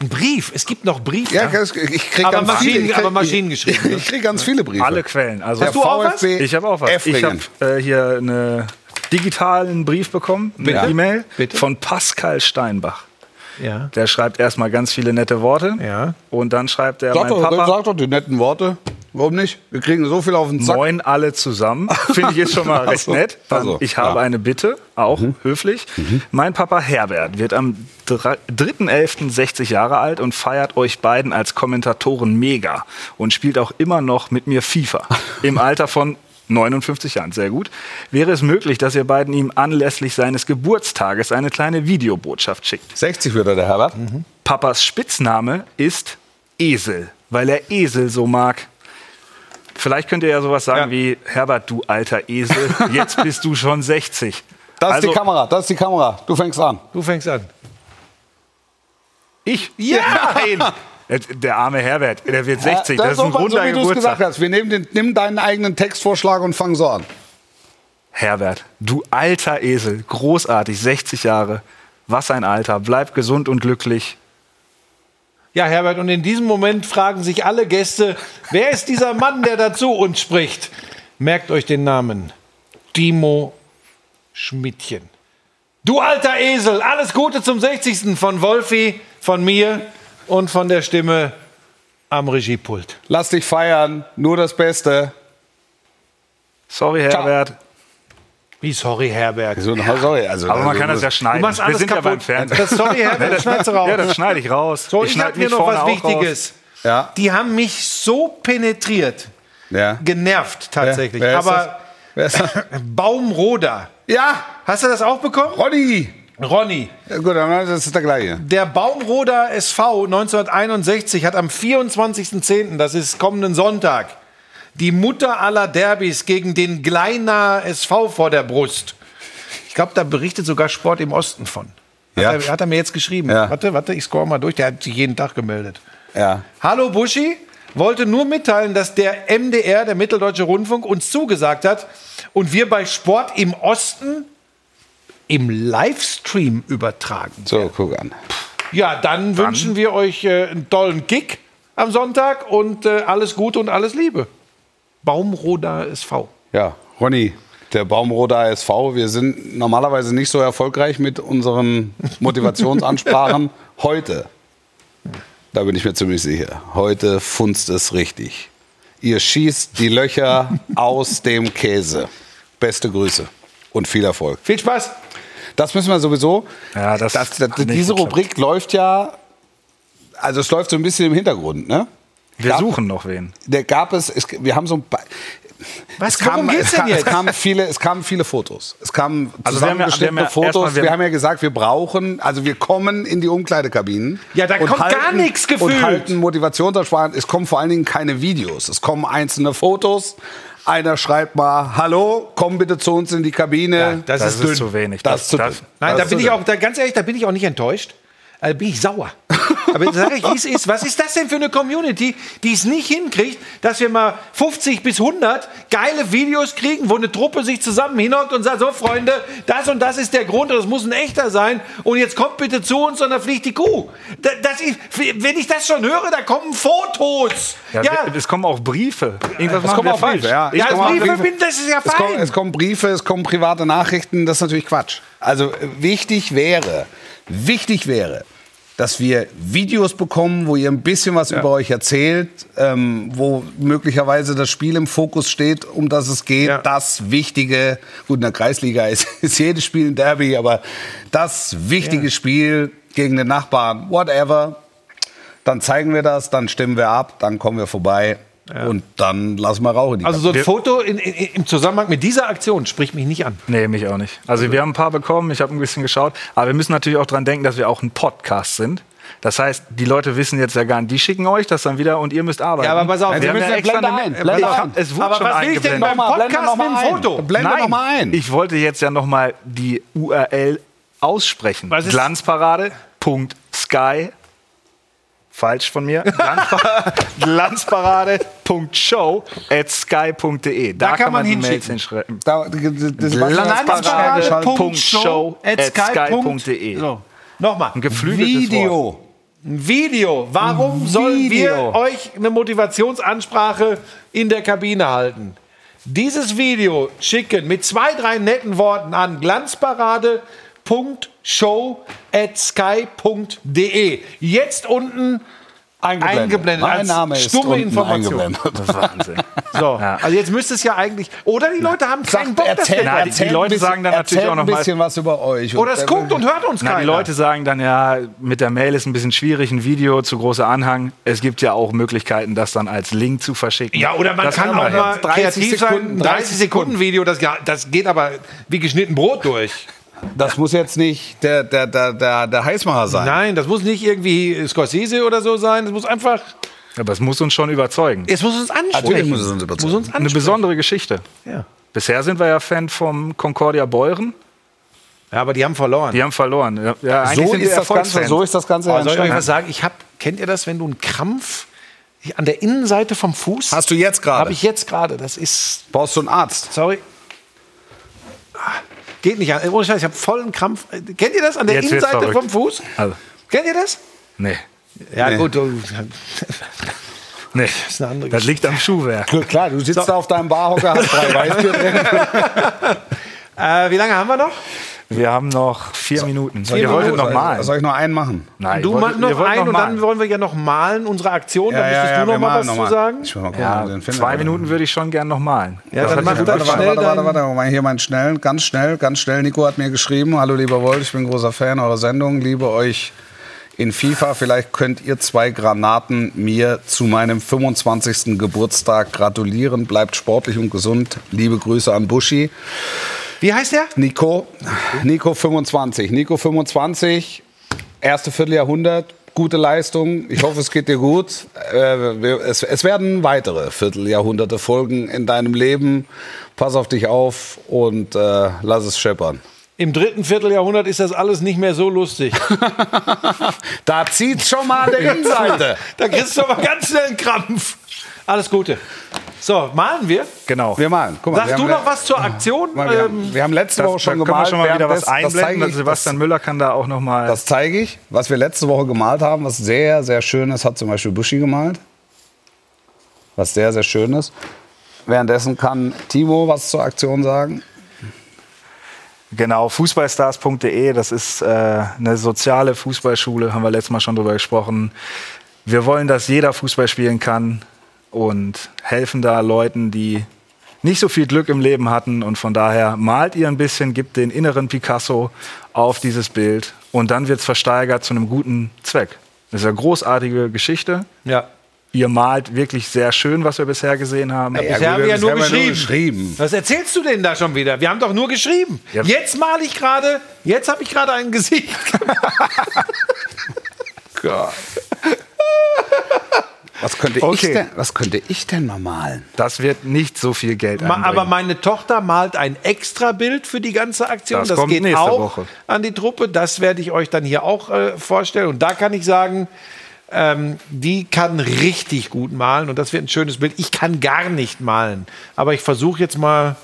Ein Brief. Es gibt noch Briefe. Ja, ich krieg Aber ganz Maschinen- viele, ich krieg, aber maschinengeschrieben, ne? Ich krieg ganz viele Briefe. Alle Quellen. Also Der Hast du auch was? Ich habe auch was. Ich Effringen. habe äh, hier einen digitalen Brief bekommen, mit Bitte? E-Mail von Pascal Steinbach. Ja. Der schreibt erstmal ganz viele nette Worte. Ja. Und dann schreibt er, Sag mein doch, Papa, sag doch die netten Worte. Warum nicht? Wir kriegen so viel auf den Sack. moin alle zusammen. Finde ich jetzt schon mal recht nett. Ach Dann, so, ich habe ja. eine Bitte, auch höflich. Mein Papa Herbert wird am dre- 3.11. 60 Jahre alt und feiert euch beiden als Kommentatoren mega und spielt auch immer noch mit mir FIFA. Im Alter von 59 Jahren, sehr gut. Wäre es möglich, dass ihr beiden ihm anlässlich seines Geburtstages eine kleine Videobotschaft schickt? 60 würde der Herbert. Papas Spitzname ist Esel, weil er Esel so mag. Vielleicht könnt ihr ja sowas sagen Ja. wie, Herbert, du alter Esel, jetzt bist du schon 60. Das ist Also, die Kamera, das ist die Kamera. Du fängst an. Du fängst an. Ich? Ja! Nein! Der arme Herbert, der wird 60, das, ist ein so, runder so wie du es gesagt hast. Wir nehmen den, nimm deinen eigenen Textvorschlag und fangen so an. Herbert, du alter Esel, großartig, 60 Jahre. Was ein Alter, bleib gesund und glücklich. Ja, Herbert, und in diesem Moment fragen sich alle Gäste, wer ist dieser Mann, der dazu uns spricht? Merkt euch den Namen. Timo Schmidtchen. Du alter Esel, alles Gute zum 60. von Wolfi, von mir und von der Stimme am Regiepult. Lass dich feiern, nur das Beste. Sorry, Herbert. Wie sorry, Herbert. So, sorry, also, Aber man also, kann das ja schneiden. Du machst Wir alles sind ja beim kaputt. Fernsehen. Das sorry, Herbert, das schneidest du raus. Ja, das schneide ich raus. So, ich, schneide hab mir noch was. Wichtiges. Ja. Die haben mich so penetriert, Ja. genervt tatsächlich. Wer ist Aber Wer ist das? Baumroder. Ja, Hast du das auch bekommen? Ronny. Ronny. Ja, gut, dann das ist der gleiche. Der Baumroder SV 1961 hat am 24.10., das ist kommenden Sonntag, die Mutter aller Derbys gegen den Gleiner SV vor der Brust. Ich glaube, da berichtet sogar Sport im Osten von. Hat, Ja. er, hat er mir jetzt geschrieben. Ja. Warte, warte, ich scroll mal durch. Der hat sich jeden Tag gemeldet. Ja. Hallo Buschi, wollte nur mitteilen, dass der MDR, der Mitteldeutsche Rundfunk, uns zugesagt hat und wir bei Sport im Osten im Livestream übertragen. So, guck an. Ja, dann, wünschen wir euch äh, einen tollen Kick am Sonntag und äh, alles Gute und alles Liebe. Baumroder SV. Ja, Ronny, der Baumroder SV, wir sind normalerweise nicht so erfolgreich mit unseren Motivationsansprachen. Heute, da bin ich mir ziemlich sicher, heute funzt es richtig. Ihr schießt die Löcher aus dem Käse. Beste Grüße und viel Erfolg. Viel Spaß. Das müssen wir sowieso. Ja, das das, nicht diese. Rubrik läuft ja, also es läuft so ein bisschen im Hintergrund, ne? Wir Gab- suchen noch wen. Der gab es, es wir haben so ein paar, Was, es worum geht's es, denn kam, jetzt? es kamen viele, es kamen viele Fotos. Es kamen Also wir haben ja- zusammengeschnittene wir haben ja Fotos. wir- wir haben ja gesagt, wir brauchen, also wir kommen in die Umkleidekabinen. Ja, da kommt gar nichts gefühlt. Und halten Motivationsansprachen. Es kommen vor allen Dingen keine Videos. Es kommen einzelne Fotos. Einer schreibt mal, hallo, komm bitte zu uns in die Kabine. Ja, das, Das ist ist dünn. zu wenig. Das ist zu das, dünn. Nein, Das da bin ich auch, da, ganz ehrlich, da bin ich auch nicht enttäuscht. Also bin ich sauer. Aber sage ich, wie es ist. Was ist das denn für eine Community, die es nicht hinkriegt, dass wir mal 50 bis 100 geile Videos kriegen, wo eine Truppe sich zusammen hinhockt und sagt, so Freunde, das und das ist der Grund und das muss ein echter sein und jetzt kommt bitte zu uns und dann fliegt die Kuh. Da- Das ist, wenn ich das schon höre, da kommen Fotos. ja, Es kommen auch Briefe. Irgendwas Es kommen auch. Briefe, ja. ja, Es das, kommen auch Briefe, Briefe. das ist ja Es kommen, fein. es kommen Briefe, es kommen private Nachrichten, das ist natürlich Quatsch. Also wichtig wäre, wichtig wäre, dass wir Videos bekommen, wo ihr ein bisschen was über euch erzählt, ähm, wo möglicherweise das Spiel im Fokus steht, um das es geht. Ja. Das Wichtige, gut, in der Kreisliga ist, ist jedes Spiel ein Derby, aber das wichtige Spiel gegen den Nachbarn, whatever, dann zeigen wir das, dann stimmen wir ab, dann kommen wir vorbei und dann lassen wir Rauch in die Also so ein Wir- Foto in, in, im Zusammenhang mit dieser Aktion spricht mich nicht an. Nee, mich auch nicht. Also wir haben ein paar bekommen, ich habe ein bisschen geschaut. Aber wir müssen natürlich auch dran denken, dass wir auch ein Podcast sind. Das heißt, die Leute wissen jetzt ja gar nicht, die schicken euch das dann wieder und ihr müsst arbeiten. Ja, aber pass auf, wir wir müssen ja ja extra Blende ein, Blende hab-. Es wurde Aber schon was will ich denn beim Podcast mit dem. Foto? Blende Nein, noch mal ein. ich wollte jetzt ja noch mal die URL aussprechen. Was ist- Glanzparade.sky Falsch von mir. Glanzpa- Glanzparade.show at sky.de. Da, Da kann man die Mails hinschreiben. Da, Glanzparade.show at sky.de. So, nochmal. Ein geflügeltes Wort. Video. Ein Video. Warum sollen wir euch eine Motivationsansprache in der Kabine halten? Dieses Video schicken mit zwei, drei netten Worten an glanzparade.show.sky.de. Jetzt unten eingeblendet. Mein als Name ist stumme unten Information. eingeblendet. Wahnsinn. So, also jetzt müsste es ja eigentlich. Oder die Leute haben keinen Sagt, Bock, das erzählt, Geld Na, die- die Leute ein bisschen- sagen dann natürlich auch noch ein mal- bisschen was über euch. Oder es guckt und hört uns Na, keiner. die Leute sagen dann ja, mit der Mail ist ein bisschen schwierig, ein Video zu großer Anhang. Es gibt ja auch Möglichkeiten, das dann als Link zu verschicken. ja, oder man Das kann auch mal hin. 30 kreativ sein. Sekunden, Ein 30 Sekunden Video, das, ja- das geht aber wie geschnitten Brot durch. Das muss jetzt nicht der, der, der, der, der Heißmacher sein. Nein, das muss nicht irgendwie Scorsese oder so sein. Das muss einfach. Aber es muss uns schon überzeugen. Es muss uns ansprechen. Natürlich muss es uns überzeugen. Muss uns Eine besondere Geschichte. Ja. Bisher sind wir ja Fan vom Concordia Beuren. ja, aber die haben verloren. Die haben verloren. Ja, eigentlich So sind wir ist, das Ganze, so ist das Ganze Aber soll ich was sagen? Ich hab, kennt ihr das, wenn du einen Krampf an der Innenseite vom Fuß Hast du jetzt gerade? Habe ich jetzt gerade. Das ist. Brauchst du einen Arzt? Sorry. Geht nicht. an. Ohne Scheiß, ich habe vollen Krampf. Kennt ihr das an der Jetzt wird's Innenseite verrückt. vom Fuß? Also, Kennt ihr das? nee. Ja, Nee. gut. du- Nee. ist eine andere Das liegt am Schuhwerk. Klar, du sitzt da auf deinem Barhocker, hast drei Weißbier drin. Äh, wie lange haben wir noch? Wir haben noch vier Minuten. vier ihr wolltet noch malen. Soll ich noch einen machen? Nein, Du machst noch einen und dann wollen wir ja noch malen, unsere Aktion. da müsstest du noch mal malen was noch zu mal. sagen. Ich will mal gucken, Ja, den zwei Minuten würde ich schon gern noch malen. Ja, Das dann mach du dann das Warte, schnell warte, warte, warte, warte, mal hier mein schnell, ganz schnell, ganz schnell. Nico hat mir geschrieben, hallo lieber Wolf, ich bin großer Fan eurer Sendung, liebe euch in FIFA. Vielleicht könnt ihr zwei Granaten mir zu meinem 25. Geburtstag gratulieren. Bleibt sportlich und gesund. Liebe Grüße an Buschi. Wie heißt der? Nico, Nico 25. Nico 25, erste Vierteljahrhundert, gute Leistung. Ich hoffe, es geht dir gut. Äh, es, werden weitere Vierteljahrhunderte folgen in deinem Leben. Pass auf dich auf und äh, lass es scheppern. Im dritten Vierteljahrhundert ist das alles nicht mehr so lustig. Da zieht's schon mal an der Innenseite. da kriegst du aber ganz schnell einen Krampf. Alles Gute. So, malen wir. Genau. Wir malen. Guck mal, Sagst wir du haben, noch was zur Aktion? Wir, wir, Ähm, haben, wir haben letzte Das, Woche schon da können wir gemalt. schon mal wieder was das einblenden. zeige ich- Sebastian Müller kann da auch noch mal. Das zeige ich. Was wir letzte Woche gemalt haben, was sehr, sehr schön ist, hat zum Beispiel Buschi gemalt. Was sehr, sehr schön ist. Währenddessen kann Timo was zur Aktion sagen. Genau, fußballstars.de, das ist äh, eine soziale Fußballschule, haben wir letztes Mal schon drüber gesprochen. Wir wollen, dass jeder Fußball spielen kann und helfen da Leuten, die nicht so viel Glück im Leben hatten. Und von daher malt ihr ein bisschen, gibt den inneren Picasso auf dieses Bild und dann wird es versteigert zu einem guten Zweck. Das ist eine großartige Geschichte. ja. Ihr malt wirklich sehr schön, was wir bisher gesehen haben. Bisher haben wir ja nur geschrieben. geschrieben. Was erzählst du denn da schon wieder? Wir haben doch nur geschrieben. Ja. Jetzt male ich gerade, jetzt habe ich gerade ein Gesicht. Was könnte, ich Okay. denn, was könnte ich denn mal malen? Das wird nicht so viel Geld Ma- einbringen. Aber meine Tochter malt ein extra Bild für die ganze Aktion. Das Das, kommt geht nächste auch Woche. an die Truppe. Das werde ich euch dann hier auch äh, vorstellen. Und da kann ich sagen, ähm, die kann richtig gut malen und das wird ein schönes Bild. Ich kann gar nicht malen, aber ich versuche jetzt mal.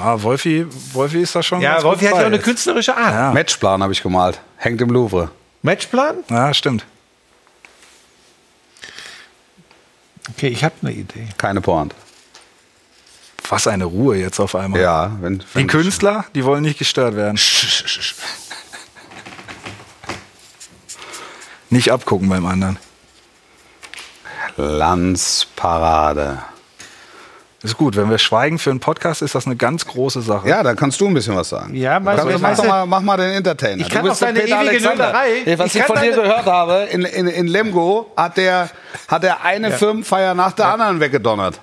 Ah, Wolfi, Wolfi ist da schon. Ja, ganz Wolfi gut hat ja auch eine künstlerische Art. Ja. Matchplan habe ich gemalt. Hängt im Louvre. Matchplan? Ja, stimmt. Okay, ich habe eine Idee. Keine Pointe. Was eine Ruhe jetzt auf einmal. Ja, wenn, Die wenn Künstler, die wollen nicht gestört werden. Nicht abgucken beim anderen. Glanzparade. Ist gut, wenn wir schweigen für einen Podcast, ist das eine ganz große Sache. Ja, da kannst du ein bisschen was sagen. Ja, weißt Kannst, du, mach, mal, mach mal den Entertainer. Ich kann du bist auch deine Peter ewige. Ey, Was Ich ich, kann von dir gehört habe, in, in, in Lemgo hat der, hat der eine Firmenfeier nach der anderen weggedonnert.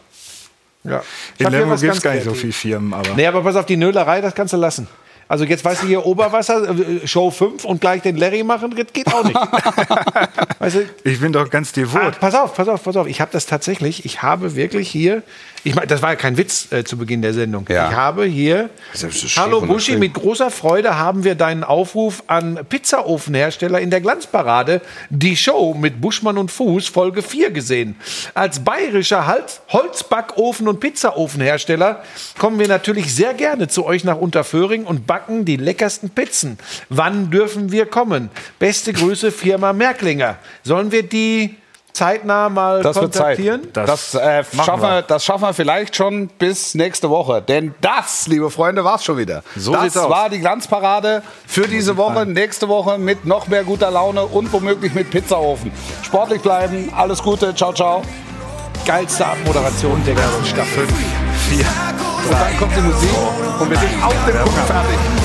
Ja. In Lemgo gibt es gar nicht so viele Firmen, aber. Nee, aber pass auf, die Nölerei, das kannst du lassen. Also jetzt weißt du hier Oberwasser, äh, Show 5 und gleich den Larry machen, das geht auch nicht. weißt du, Ich bin doch ganz ah, devot. pass auf, pass auf, pass auf. Ich habe das tatsächlich, ich habe wirklich hier, ich meine, das war ja kein Witz äh, zu Beginn der Sendung. Ja. Ich habe hier, so hallo Buschi, mit großer Freude haben wir deinen Aufruf an Pizzaofenhersteller in der Glanzparade, die Show mit Buschmann und Fuß, Folge 4 gesehen. Als bayerischer Hals- Holzbackofen- und Pizzaofenhersteller kommen wir natürlich sehr gerne zu euch nach Unterföhring und backen die leckersten Pizzen. Wann dürfen wir kommen? Beste Grüße, Firma Merklinger. Sollen wir die zeitnah mal Das wird Zeit. kontaktieren. Das, Das äh, schaffen wir. wir. das schaffen wir vielleicht schon bis nächste Woche. Denn das, liebe Freunde, war's schon wieder. So das sieht's aus. war die Glanzparade für diese Woche. Nächste Woche mit noch mehr guter Laune und womöglich mit Pizzaofen. Sportlich bleiben. Alles Gute. Ciao, ciao. Geilste Abmoderation der ganzen Staffel. Und dann kommt die Musik und wir sind auf dem Punkt fertig.